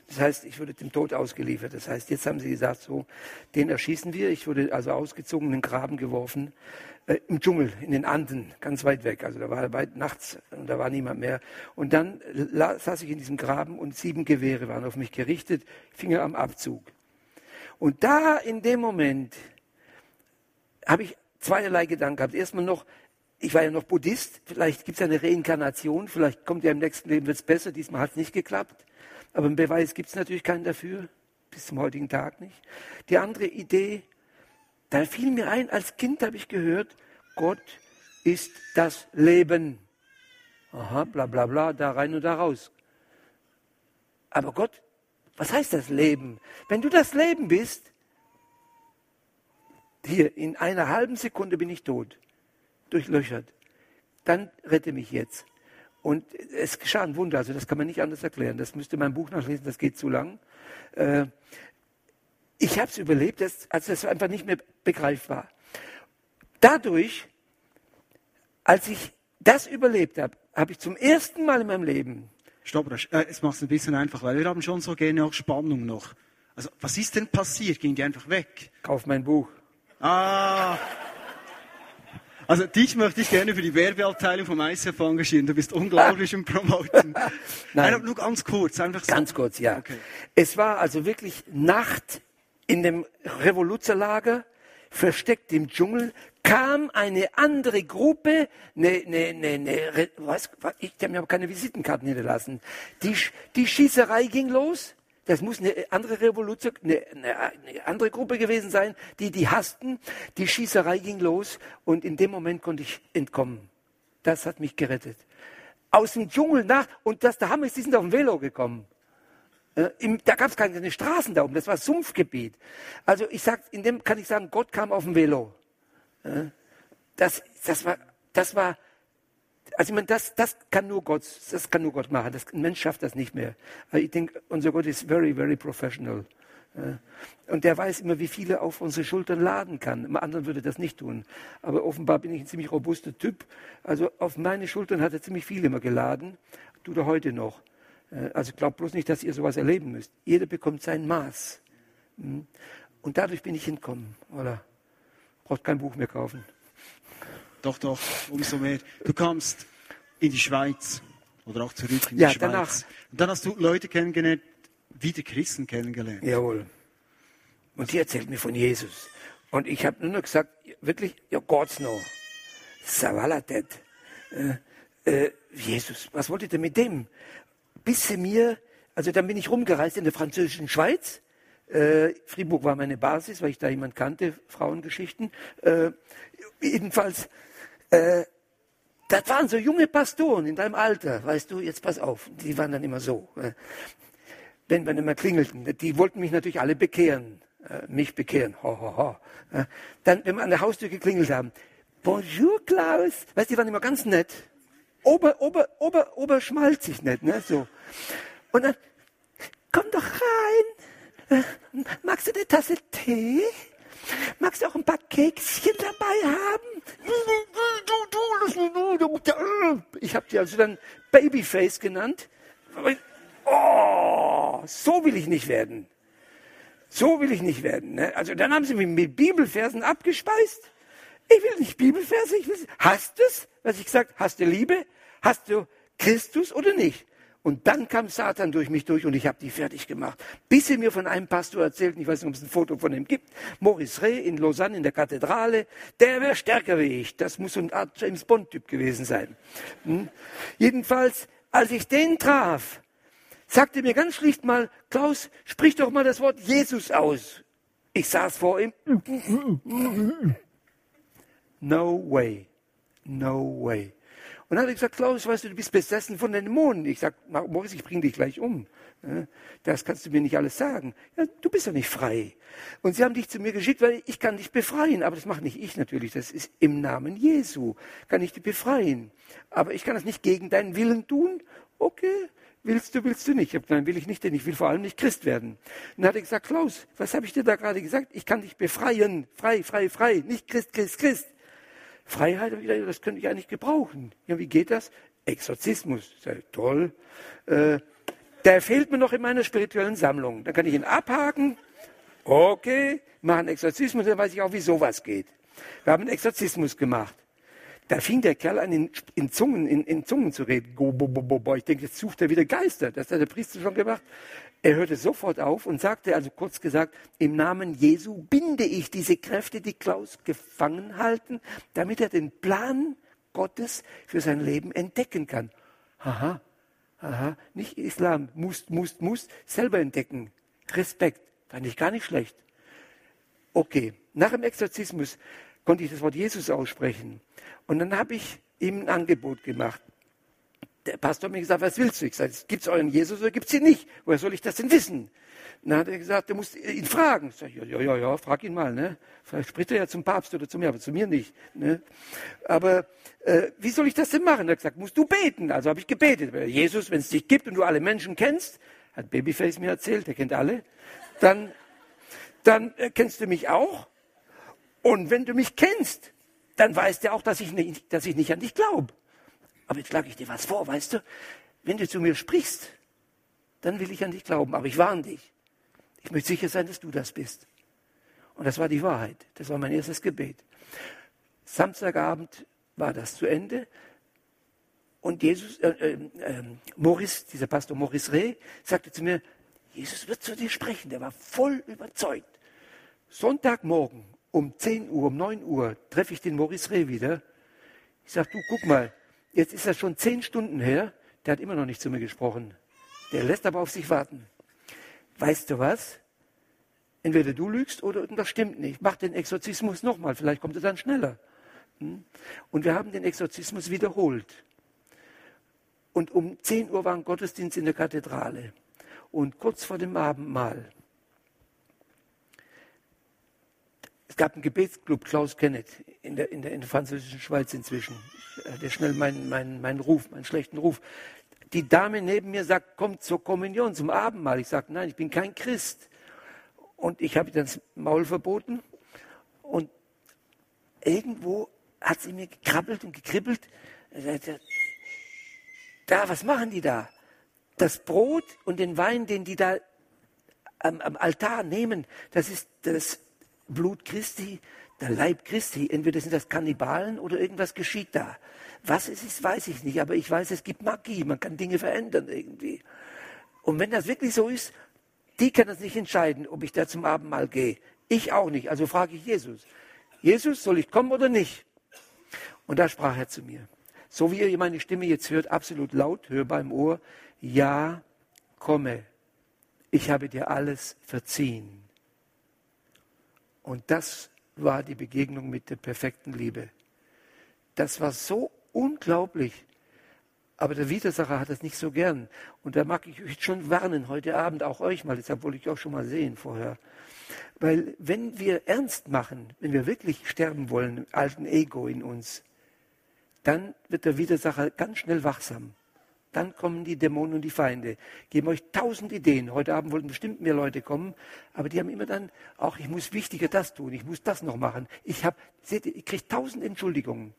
das heißt, ich wurde dem Tod ausgeliefert. Das heißt, jetzt haben sie gesagt, so, den erschießen wir. Ich wurde also ausgezogen, in den Graben geworfen, äh, im Dschungel, in den Anden, ganz weit weg. Also da war weit nachts und da war niemand mehr. Und dann saß ich in diesem Graben und sieben Gewehre waren auf mich gerichtet, Finger am Abzug. Und da in dem Moment habe ich zweierlei Gedanken gehabt. Erstmal noch, ich war ja noch Buddhist, vielleicht gibt es eine Reinkarnation, vielleicht kommt ja im nächsten Leben wird es besser, diesmal hat es nicht geklappt. Aber einen Beweis gibt es natürlich keinen dafür, bis zum heutigen Tag nicht. Die andere Idee, da fiel mir ein, als Kind habe ich gehört, Gott ist das Leben. Aha, bla bla bla, da rein und da raus. Aber Gott was heißt das Leben? Wenn du das Leben bist, hier in einer halben Sekunde bin ich tot, durchlöchert, dann rette mich jetzt. Und es geschah ein Wunder, also das kann man nicht anders erklären. Das müsste mein Buch nachlesen, das geht zu lang. Äh, ich habe es überlebt, das, also das war einfach nicht mehr begreifbar. Dadurch, als ich das überlebt habe, habe ich zum ersten Mal in meinem Leben Stopp, äh, es macht es ein bisschen einfach, weil wir haben schon so gerne auch Spannung noch. Also, was ist denn passiert? Ging die einfach weg? Kauf mein Buch. Ah. Also, dich möchte ich gerne für die Werbeabteilung vom ICF engagieren. Du bist unglaublich im Promoten. Nein. Nein, nur ganz kurz, einfach so. Ganz kurz, ja. Okay. Es war also wirklich Nacht in dem Revoluzerlager, versteckt im Dschungel, kam eine andere Gruppe, eine, eine, eine, eine was, was, ich habe mir aber keine Visitenkarten hinterlassen. Die, die Schießerei ging los. Das muss eine andere Revolution, eine, eine, andere Gruppe gewesen sein, die die hassten. Die Schießerei ging los und in dem Moment konnte ich entkommen. Das hat mich gerettet. Aus dem Dschungel nach, und das, da haben wir, sie sind auf dem Velo gekommen. Äh, im, da gab es keine Straßen da oben, das war Sumpfgebiet. Also ich sag, in dem kann ich sagen, Gott kam auf dem Velo. Das, das war, das war, also ich meine, das, das kann nur Gott, das kann nur Gott machen. Das, ein Mensch schafft das nicht mehr. Ich denke, unser Gott ist very, very professional. Und der weiß immer, wie viele auf unsere Schultern laden kann. Im anderen würde das nicht tun. Aber offenbar bin ich ein ziemlich robuster Typ. Also auf meine Schultern hat er ziemlich viel immer geladen. Tut er heute noch. Also glaubt bloß nicht, dass ihr sowas erleben müsst. Jeder bekommt sein Maß. Hm? Und dadurch bin ich hinkommen. Voilà. Braucht kein Buch mehr kaufen. Doch, doch, umso mehr. Du kamst in die Schweiz oder auch zurück in ja, die Schweiz. Danach. Und dann hast du Leute kennengelernt, wieder Christen kennengelernt. Jawohl. Und die erzählt mir von Jesus. Und ich habe nur noch gesagt, wirklich, ja Gott noch. Savalatet. Äh, äh, Jesus, was wollt ihr denn mit dem? Bis sie mir, also dann bin ich rumgereist in der französischen Schweiz äh, Fribourg war meine Basis, weil ich da jemand kannte, Frauengeschichten. Äh, jedenfalls, äh, das waren so junge Pastoren in deinem Alter, weißt du, jetzt pass auf, die waren dann immer so. Äh, wenn wir immer klingelten, die wollten mich natürlich alle bekehren, äh, mich bekehren, ho, ho, ho. Äh, dann, wenn wir an der Haustür geklingelt haben, Bonjour Klaus, weißt du, die waren immer ganz nett. Ober, ober, ober, oberschmalzig nett, ne, so. Und dann, komm doch rein, Magst du eine Tasse Tee? Magst du auch ein paar Kekschen dabei haben? Ich habe die also dann Babyface genannt. Oh, so will ich nicht werden. So will ich nicht werden. Ne? Also dann haben sie mich mit Bibelversen abgespeist. Ich will nicht Bibelverse. Ich will, hast du es? Was ich gesagt, hast du Liebe? Hast du Christus oder nicht? Und dann kam Satan durch mich durch und ich habe die fertig gemacht. Bis sie mir von einem Pastor erzählten, ich weiß nicht, ob es ein Foto von ihm gibt, Maurice Rey in Lausanne in der Kathedrale, der wäre stärker wie ich. Das muss so eine Art James Bond-Typ gewesen sein. Hm? Jedenfalls, als ich den traf, sagte mir ganz schlicht mal, Klaus, sprich doch mal das Wort Jesus aus. Ich saß vor ihm. No way. No way. Und dann hat er gesagt, Klaus, weißt du, du bist besessen von den Dämonen. Ich sage, Moritz, ich bringe dich gleich um. Das kannst du mir nicht alles sagen. Ja, du bist doch nicht frei. Und sie haben dich zu mir geschickt, weil ich kann dich befreien. Aber das mache nicht ich natürlich. Das ist im Namen Jesu. Kann ich dich befreien. Aber ich kann das nicht gegen deinen Willen tun. Okay, willst du, willst du nicht. Ich hab, nein, will ich nicht, denn ich will vor allem nicht Christ werden. Und dann hat er gesagt, Klaus, was habe ich dir da gerade gesagt? Ich kann dich befreien. Frei, frei, frei. Nicht Christ, Christ, Christ. Freiheit, das könnte ich eigentlich gebrauchen. Ja, wie geht das? Exorzismus, ja toll. Äh, der fehlt mir noch in meiner spirituellen Sammlung. Dann kann ich ihn abhaken. Okay, machen Exorzismus, dann weiß ich auch, wie sowas geht. Wir haben einen Exorzismus gemacht. Da fing der Kerl an, in, in Zungen, in, in, Zungen zu reden. Ich denke, jetzt sucht er wieder Geister. Das hat der Priester schon gemacht. Er hörte sofort auf und sagte, also kurz gesagt, im Namen Jesu binde ich diese Kräfte, die Klaus gefangen halten, damit er den Plan Gottes für sein Leben entdecken kann. Aha, aha, nicht Islam, muss, muss, muss, selber entdecken. Respekt, fand ich gar nicht schlecht. Okay, nach dem Exorzismus konnte ich das Wort Jesus aussprechen. Und dann habe ich ihm ein Angebot gemacht. Der Pastor hat mir gesagt, was willst du? Ich sagte, gibt es euren Jesus oder gibt es ihn nicht? Woher soll ich das denn wissen? Dann hat er gesagt, du musst ihn fragen. Ich sage, ja, ja, ja, ja, frag ihn mal. Ne? Vielleicht spricht er ja zum Papst oder zu mir, aber zu mir nicht. Ne? Aber äh, wie soll ich das denn machen? Er hat gesagt, musst du beten. Also habe ich gebetet. Jesus, wenn es dich gibt und du alle Menschen kennst, hat Babyface mir erzählt, der kennt alle, dann, dann äh, kennst du mich auch. Und wenn du mich kennst, dann weißt du auch, dass ich nicht, dass ich nicht an dich glaube. Aber jetzt schlage ich dir was vor, weißt du? Wenn du zu mir sprichst, dann will ich an dich glauben, aber ich warne dich. Ich möchte sicher sein, dass du das bist. Und das war die Wahrheit. Das war mein erstes Gebet. Samstagabend war das zu Ende. Und Jesus, äh, äh, äh, Morris, dieser Pastor Morris Reh, sagte zu mir, Jesus wird zu dir sprechen. Der war voll überzeugt. Sonntagmorgen um 10 Uhr, um 9 Uhr treffe ich den Maurice Reh wieder. Ich sage, du, guck mal, jetzt ist das schon zehn Stunden her, der hat immer noch nicht zu mir gesprochen. Der lässt aber auf sich warten. Weißt du was? Entweder du lügst oder irgendwas stimmt nicht. Mach den Exorzismus nochmal, vielleicht kommt er dann schneller. Hm? Und wir haben den Exorzismus wiederholt. Und um 10 Uhr war ein Gottesdienst in der Kathedrale. Und kurz vor dem Abendmahl Es gab einen Gebetsclub, Klaus Kenneth, in der, in der, in der französischen Schweiz inzwischen. Der schnell meinen mein, mein Ruf, meinen schlechten Ruf. Die Dame neben mir sagt, kommt zur Kommunion, zum Abendmahl. Ich sage, nein, ich bin kein Christ. Und ich habe ihr das Maul verboten. Und irgendwo hat sie mir gekrabbelt und gekribbelt. Da, was machen die da? Das Brot und den Wein, den die da am, am Altar nehmen, das ist das Blut Christi, der Leib Christi. Entweder sind das Kannibalen oder irgendwas geschieht da. Was es ist, weiß ich nicht, aber ich weiß, es gibt Magie, man kann Dinge verändern irgendwie. Und wenn das wirklich so ist, die kann das nicht entscheiden, ob ich da zum Abendmahl gehe. Ich auch nicht, also frage ich Jesus. Jesus, soll ich kommen oder nicht? Und da sprach er zu mir. So wie ihr meine Stimme jetzt hört, absolut laut, hörbar im Ohr. Ja, komme. Ich habe dir alles verziehen. Und das war die Begegnung mit der perfekten Liebe. Das war so unglaublich. Aber der Widersacher hat es nicht so gern. Und da mag ich euch schon warnen, heute Abend auch euch mal, deshalb wollte ich auch schon mal sehen vorher. Weil wenn wir ernst machen, wenn wir wirklich sterben wollen, im alten Ego in uns, dann wird der Widersacher ganz schnell wachsam. Dann kommen die Dämonen und die Feinde, geben euch tausend Ideen. Heute Abend wollten bestimmt mehr Leute kommen, aber die haben immer dann auch, ich muss wichtiger das tun, ich muss das noch machen. Ich habe, seht ihr, ich kriege tausend Entschuldigungen.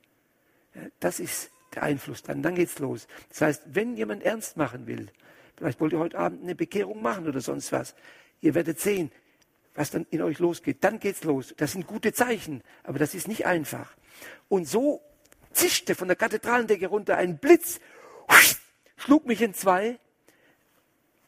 Das ist der Einfluss dann. Dann geht's los. Das heißt, wenn jemand ernst machen will, vielleicht wollt ihr heute Abend eine Bekehrung machen oder sonst was, ihr werdet sehen, was dann in euch losgeht. Dann geht's los. Das sind gute Zeichen, aber das ist nicht einfach. Und so zischte von der Kathedralendecke runter ein Blitz schlug mich in zwei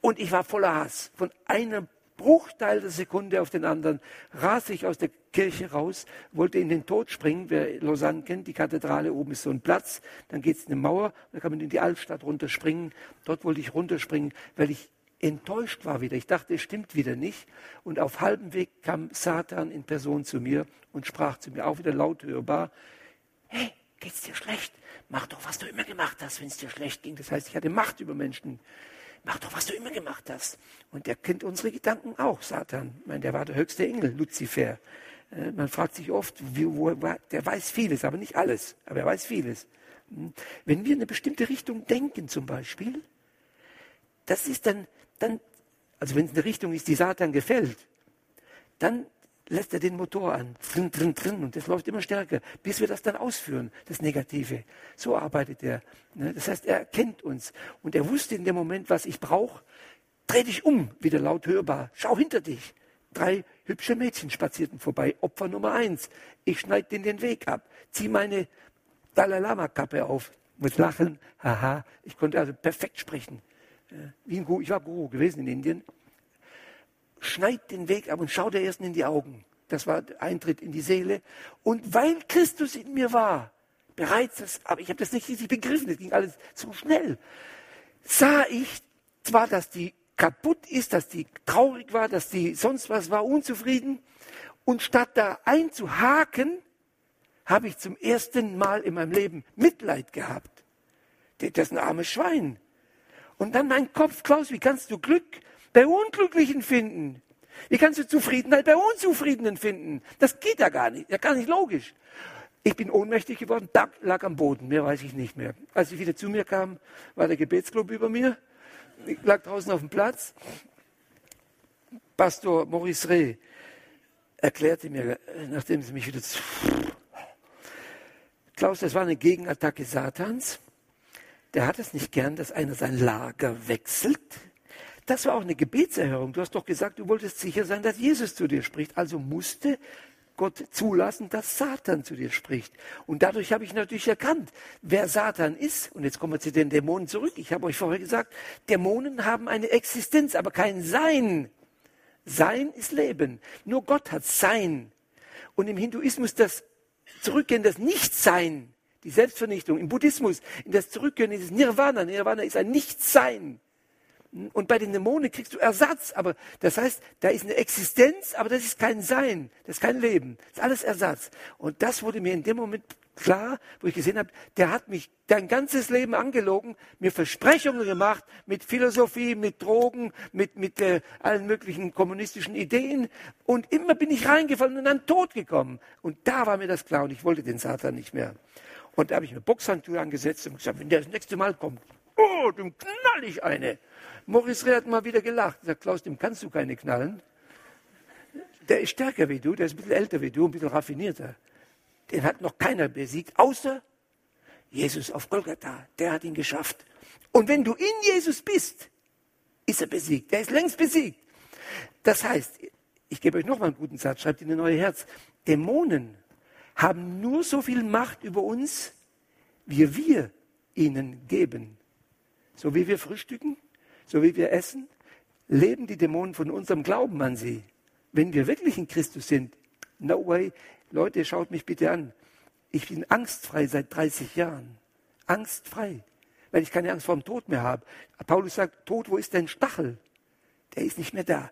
Und ich war voller Hass. Von einem Bruchteil der Sekunde auf den anderen rase ich aus der Kirche raus, wollte in den Tod springen. Wer Lausanne kennt, die Kathedrale, oben ist so ein Platz, dann geht es eine Mauer, da kann man in die Altstadt runterspringen. Dort wollte ich runterspringen, weil ich enttäuscht war wieder. Ich dachte, es stimmt wieder nicht. Und auf halbem Weg kam Satan in Person zu mir und sprach zu mir, auch wieder laut hörbar, hey, geht's dir schlecht? Mach doch, was du immer gemacht hast, wenn es dir schlecht ging. Das heißt, ich hatte Macht über Menschen. Mach doch, was du immer gemacht hast. Und der kennt unsere Gedanken auch, Satan. Ich meine, der war der höchste Engel, Luzifer. Äh, man fragt sich oft, wie, wo, der weiß vieles, aber nicht alles. Aber er weiß vieles. Hm. Wenn wir in eine bestimmte Richtung denken zum Beispiel, das ist dann, dann also wenn es eine Richtung ist, die Satan gefällt, dann lässt er den Motor an, drin, drin, drin, und das läuft immer stärker, bis wir das dann ausführen, das Negative. So arbeitet er. Ne? Das heißt, er kennt uns und er wusste in dem Moment, was ich brauche. Dreh dich um, wieder laut hörbar. Schau hinter dich. Drei hübsche Mädchen spazierten vorbei. Opfer Nummer eins. Ich schneide den den Weg ab. Zieh meine Dalai Lama Kappe auf. Muss lachen. Haha. Ich konnte also perfekt sprechen. Guru. Ich war Guru gewesen in Indien schneid den Weg ab und schau der Ersten in die Augen. Das war Eintritt in die Seele. Und weil Christus in mir war, bereits, das, aber ich habe das nicht richtig begriffen, es ging alles zu schnell, sah ich zwar, dass die kaputt ist, dass die traurig war, dass die sonst was war, unzufrieden. Und statt da einzuhaken, habe ich zum ersten Mal in meinem Leben Mitleid gehabt. Das ist ein armes Schwein. Und dann mein Kopf, Klaus, wie kannst du Glück bei Unglücklichen finden. Wie kannst du Zufriedenheit bei Unzufriedenen finden? Das geht ja gar nicht. Ja, gar nicht logisch. Ich bin ohnmächtig geworden, lag am Boden, mehr weiß ich nicht mehr. Als ich wieder zu mir kam, war der Gebetsclub über mir. Ich lag draußen auf dem Platz. Pastor Maurice Reh erklärte mir, nachdem sie mich wieder. Klaus, das war eine Gegenattacke Satans. Der hat es nicht gern, dass einer sein Lager wechselt. Das war auch eine Gebetserhörung. Du hast doch gesagt, du wolltest sicher sein, dass Jesus zu dir spricht. Also musste Gott zulassen, dass Satan zu dir spricht. Und dadurch habe ich natürlich erkannt, wer Satan ist. Und jetzt kommen wir zu den Dämonen zurück. Ich habe euch vorher gesagt, Dämonen haben eine Existenz, aber kein Sein. Sein ist Leben. Nur Gott hat Sein. Und im Hinduismus das Zurückgehen, das Nichtsein, die Selbstvernichtung. Im Buddhismus, in das Zurückgehen ist Nirvana. Nirvana ist ein Nichtsein. Und bei den Dämonen kriegst du Ersatz. Aber das heißt, da ist eine Existenz, aber das ist kein Sein, das ist kein Leben. Das ist alles Ersatz. Und das wurde mir in dem Moment klar, wo ich gesehen habe, der hat mich dein ganzes Leben angelogen, mir Versprechungen gemacht mit Philosophie, mit Drogen, mit, mit äh, allen möglichen kommunistischen Ideen. Und immer bin ich reingefallen und dann tot gekommen. Und da war mir das klar und ich wollte den Satan nicht mehr. Und da habe ich mir Boxhandschuhe angesetzt und gesagt, wenn der das nächste Mal kommt, oh, dem knall ich eine. Maurice Reh hat mal wieder gelacht. Sagt, Klaus, dem kannst du keine knallen. Der ist stärker wie du, der ist ein bisschen älter wie du, ein bisschen raffinierter. Den hat noch keiner besiegt, außer Jesus auf Golgatha. Der hat ihn geschafft. Und wenn du in Jesus bist, ist er besiegt. Der ist längst besiegt. Das heißt, ich gebe euch noch mal einen guten Satz, schreibt in ein neues Herz. Dämonen haben nur so viel Macht über uns, wie wir ihnen geben. So wie wir frühstücken, so wie wir essen, leben die Dämonen von unserem Glauben an sie. Wenn wir wirklich in Christus sind, no way, Leute, schaut mich bitte an. Ich bin angstfrei seit 30 Jahren. Angstfrei. Weil ich keine Angst vor dem Tod mehr habe. Paulus sagt, Tod, wo ist dein Stachel? Der ist nicht mehr da.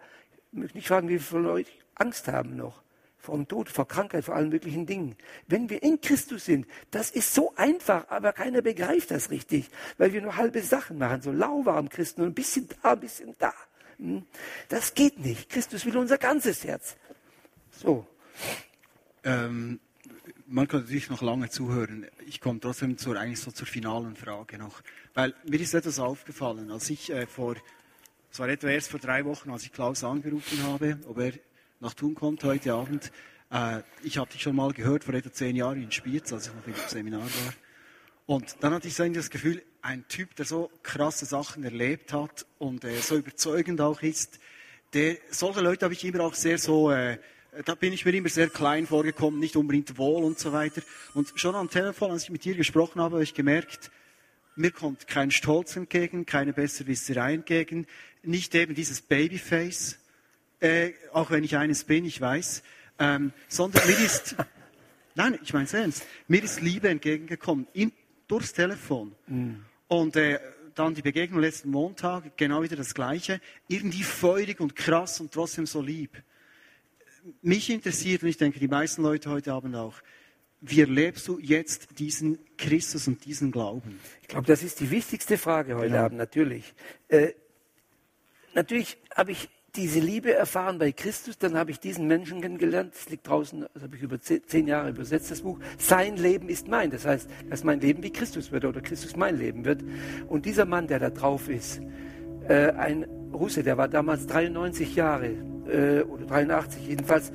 Ich möchte nicht fragen, wie viele euch Angst haben noch vor dem Tod, vor Krankheit, vor allen möglichen Dingen. Wenn wir in Christus sind, das ist so einfach, aber keiner begreift das richtig, weil wir nur halbe Sachen machen, so lauwarm Christen und ein bisschen da, ein bisschen da. Hm? Das geht nicht. Christus will unser ganzes Herz. So. Ähm, man kann natürlich noch lange zuhören. Ich komme trotzdem zur, eigentlich so zur finalen Frage noch. Weil mir ist etwas aufgefallen, als ich äh, vor, es war etwa erst vor drei Wochen, als ich Klaus angerufen habe, ob er nach Thun kommt heute Abend. Äh, ich habe dich schon mal gehört, vor etwa zehn Jahren in Spiez, als ich noch im Seminar war. Und dann hatte ich so das Gefühl, ein Typ, der so krasse Sachen erlebt hat und äh, so überzeugend auch ist, der, solche Leute habe ich immer auch sehr so, äh, da bin ich mir immer sehr klein vorgekommen, nicht unbedingt wohl und so weiter. Und schon am Telefon, als ich mit dir gesprochen habe, habe ich gemerkt, mir kommt kein Stolz entgegen, keine Besserwisserei entgegen, nicht eben dieses Babyface, äh, auch wenn ich eines bin, ich weiß, ähm, sondern mir ist, nein, ich meine es ernst, mir ist Liebe entgegengekommen, in, durchs Telefon. Mhm. Und äh, dann die Begegnung letzten Montag, genau wieder das Gleiche, irgendwie feurig und krass und trotzdem so lieb. Mich interessiert, und ich denke die meisten Leute heute Abend auch, wie erlebst du jetzt diesen Christus und diesen Glauben? Ich glaube, das ist die wichtigste Frage heute genau. Abend, natürlich. Äh, natürlich habe ich diese Liebe erfahren bei Christus, dann habe ich diesen Menschen kennengelernt, das liegt draußen, das habe ich über zehn Jahre übersetzt, das Buch. Sein Leben ist mein. Das heißt, dass mein Leben wie Christus wird oder Christus mein Leben wird. Und dieser Mann, der da drauf ist, äh, ein Russe, der war damals 93 Jahre äh, oder 83 jedenfalls,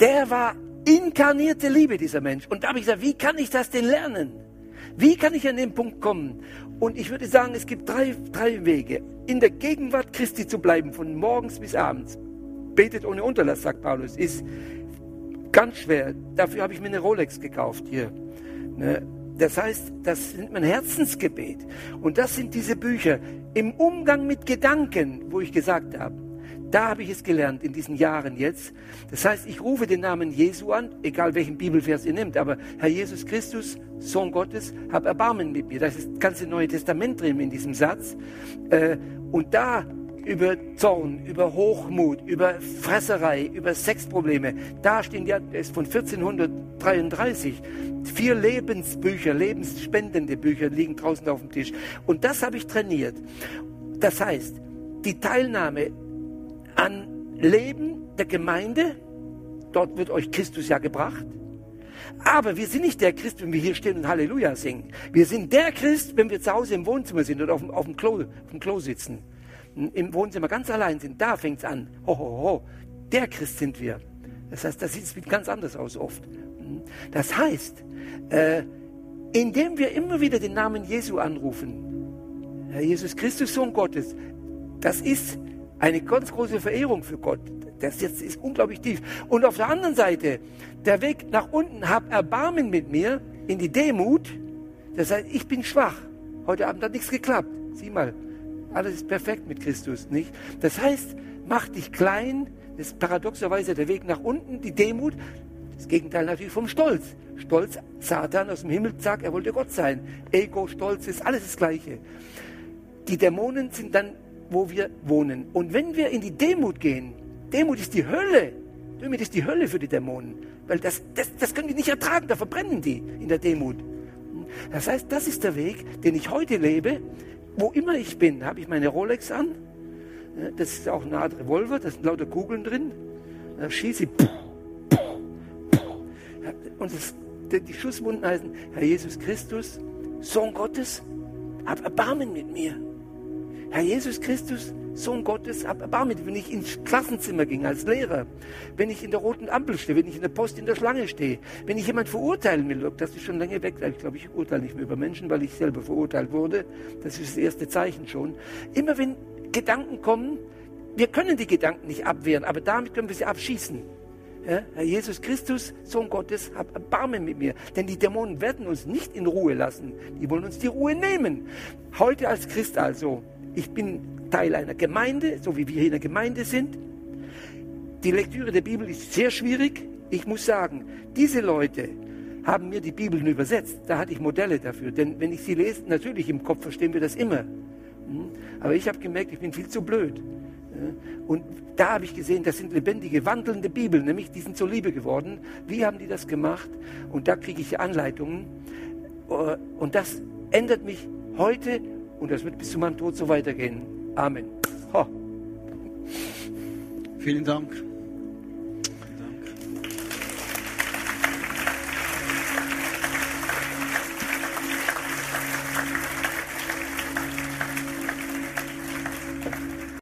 der war inkarnierte Liebe, dieser Mensch. Und da habe ich gesagt, wie kann ich das denn lernen? Wie kann ich an den Punkt kommen? Und ich würde sagen, es gibt drei, drei Wege. In der Gegenwart Christi zu bleiben, von morgens bis abends. Betet ohne Unterlass, sagt Paulus, ist ganz schwer. Dafür habe ich mir eine Rolex gekauft hier. Ne? Das heißt, das nennt man Herzensgebet. Und das sind diese Bücher. Im Umgang mit Gedanken, wo ich gesagt habe, da habe ich es gelernt in diesen Jahren jetzt. Das heißt, ich rufe den Namen Jesu an, egal welchen Bibelvers ihr nimmt, aber Herr Jesus Christus, Sohn Gottes, hab Erbarmen mit mir. Das ist das ganze Neue Testament drin in diesem Satz. Äh, und da über Zorn, über Hochmut, über Fresserei, über Sexprobleme, da stehen ja, das ist von 1433. Vier Lebensbücher, lebensspendende Bücher liegen draußen auf dem Tisch. Und das habe ich trainiert. Das heißt, die Teilnahme an Leben der Gemeinde. Dort wird euch Christus ja gebracht. Aber wir sind nicht der Christ, wenn wir hier stehen und Halleluja singen. Wir sind der Christ, wenn wir zu Hause im Wohnzimmer sind oder auf dem, auf dem, Klo, auf dem Klo sitzen. Im Wohnzimmer ganz allein sind. Da fängt es an. Ho, ho, ho. Der Christ sind wir. Das heißt, das sieht ganz anders aus oft. Das heißt, äh, indem wir immer wieder den Namen Jesu anrufen, Herr Jesus Christus, Sohn Gottes, das ist eine ganz große Verehrung für Gott. Das jetzt ist unglaublich tief. Und auf der anderen Seite, der Weg nach unten, hab Erbarmen mit mir in die Demut. Das heißt, ich bin schwach. Heute Abend hat nichts geklappt. Sieh mal, alles ist perfekt mit Christus, nicht? Das heißt, mach dich klein. Das ist paradoxerweise der Weg nach unten, die Demut. Das Gegenteil natürlich vom Stolz. Stolz, Satan aus dem Himmel sagt, er wollte Gott sein. Ego, Stolz ist alles das Gleiche. Die Dämonen sind dann wo wir wohnen. Und wenn wir in die Demut gehen, Demut ist die Hölle. Demut ist die Hölle für die Dämonen. Weil das, das, das können die nicht ertragen, da verbrennen die in der Demut. Das heißt, das ist der Weg, den ich heute lebe. Wo immer ich bin, habe ich meine Rolex an. Das ist auch eine Art Revolver, da sind lauter Kugeln drin. Da schieße ich. Und das, die Schusswunden heißen, Herr Jesus Christus, Sohn Gottes, hab Erbarmen mit mir. Herr Jesus Christus, Sohn Gottes, hab Erbarmen, wenn ich ins Klassenzimmer ging als Lehrer, wenn ich in der roten Ampel stehe, wenn ich in der Post in der Schlange stehe, wenn ich jemand verurteilen will, das ist schon lange weg, ich glaube, ich urteile nicht mehr über Menschen, weil ich selber verurteilt wurde, das ist das erste Zeichen schon. Immer wenn Gedanken kommen, wir können die Gedanken nicht abwehren, aber damit können wir sie abschießen. Ja, Herr Jesus Christus, Sohn Gottes, hab Erbarmen mit mir. Denn die Dämonen werden uns nicht in Ruhe lassen. Die wollen uns die Ruhe nehmen. Heute als Christ also ich bin Teil einer Gemeinde, so wie wir hier in der Gemeinde sind. Die Lektüre der Bibel ist sehr schwierig. Ich muss sagen, diese Leute haben mir die Bibeln übersetzt. Da hatte ich Modelle dafür. Denn wenn ich sie lese, natürlich im Kopf verstehen wir das immer. Hm? Aber ich habe gemerkt, ich bin viel zu blöd. Und da habe ich gesehen, das sind lebendige, wandelnde Bibeln, nämlich die sind zur Liebe geworden. Wie haben die das gemacht? Und da kriege ich Anleitungen. Äh, und das ändert mich heute und das wird bis zu meinem Tod so weitergehen. Amen. Ho. Vielen Dank.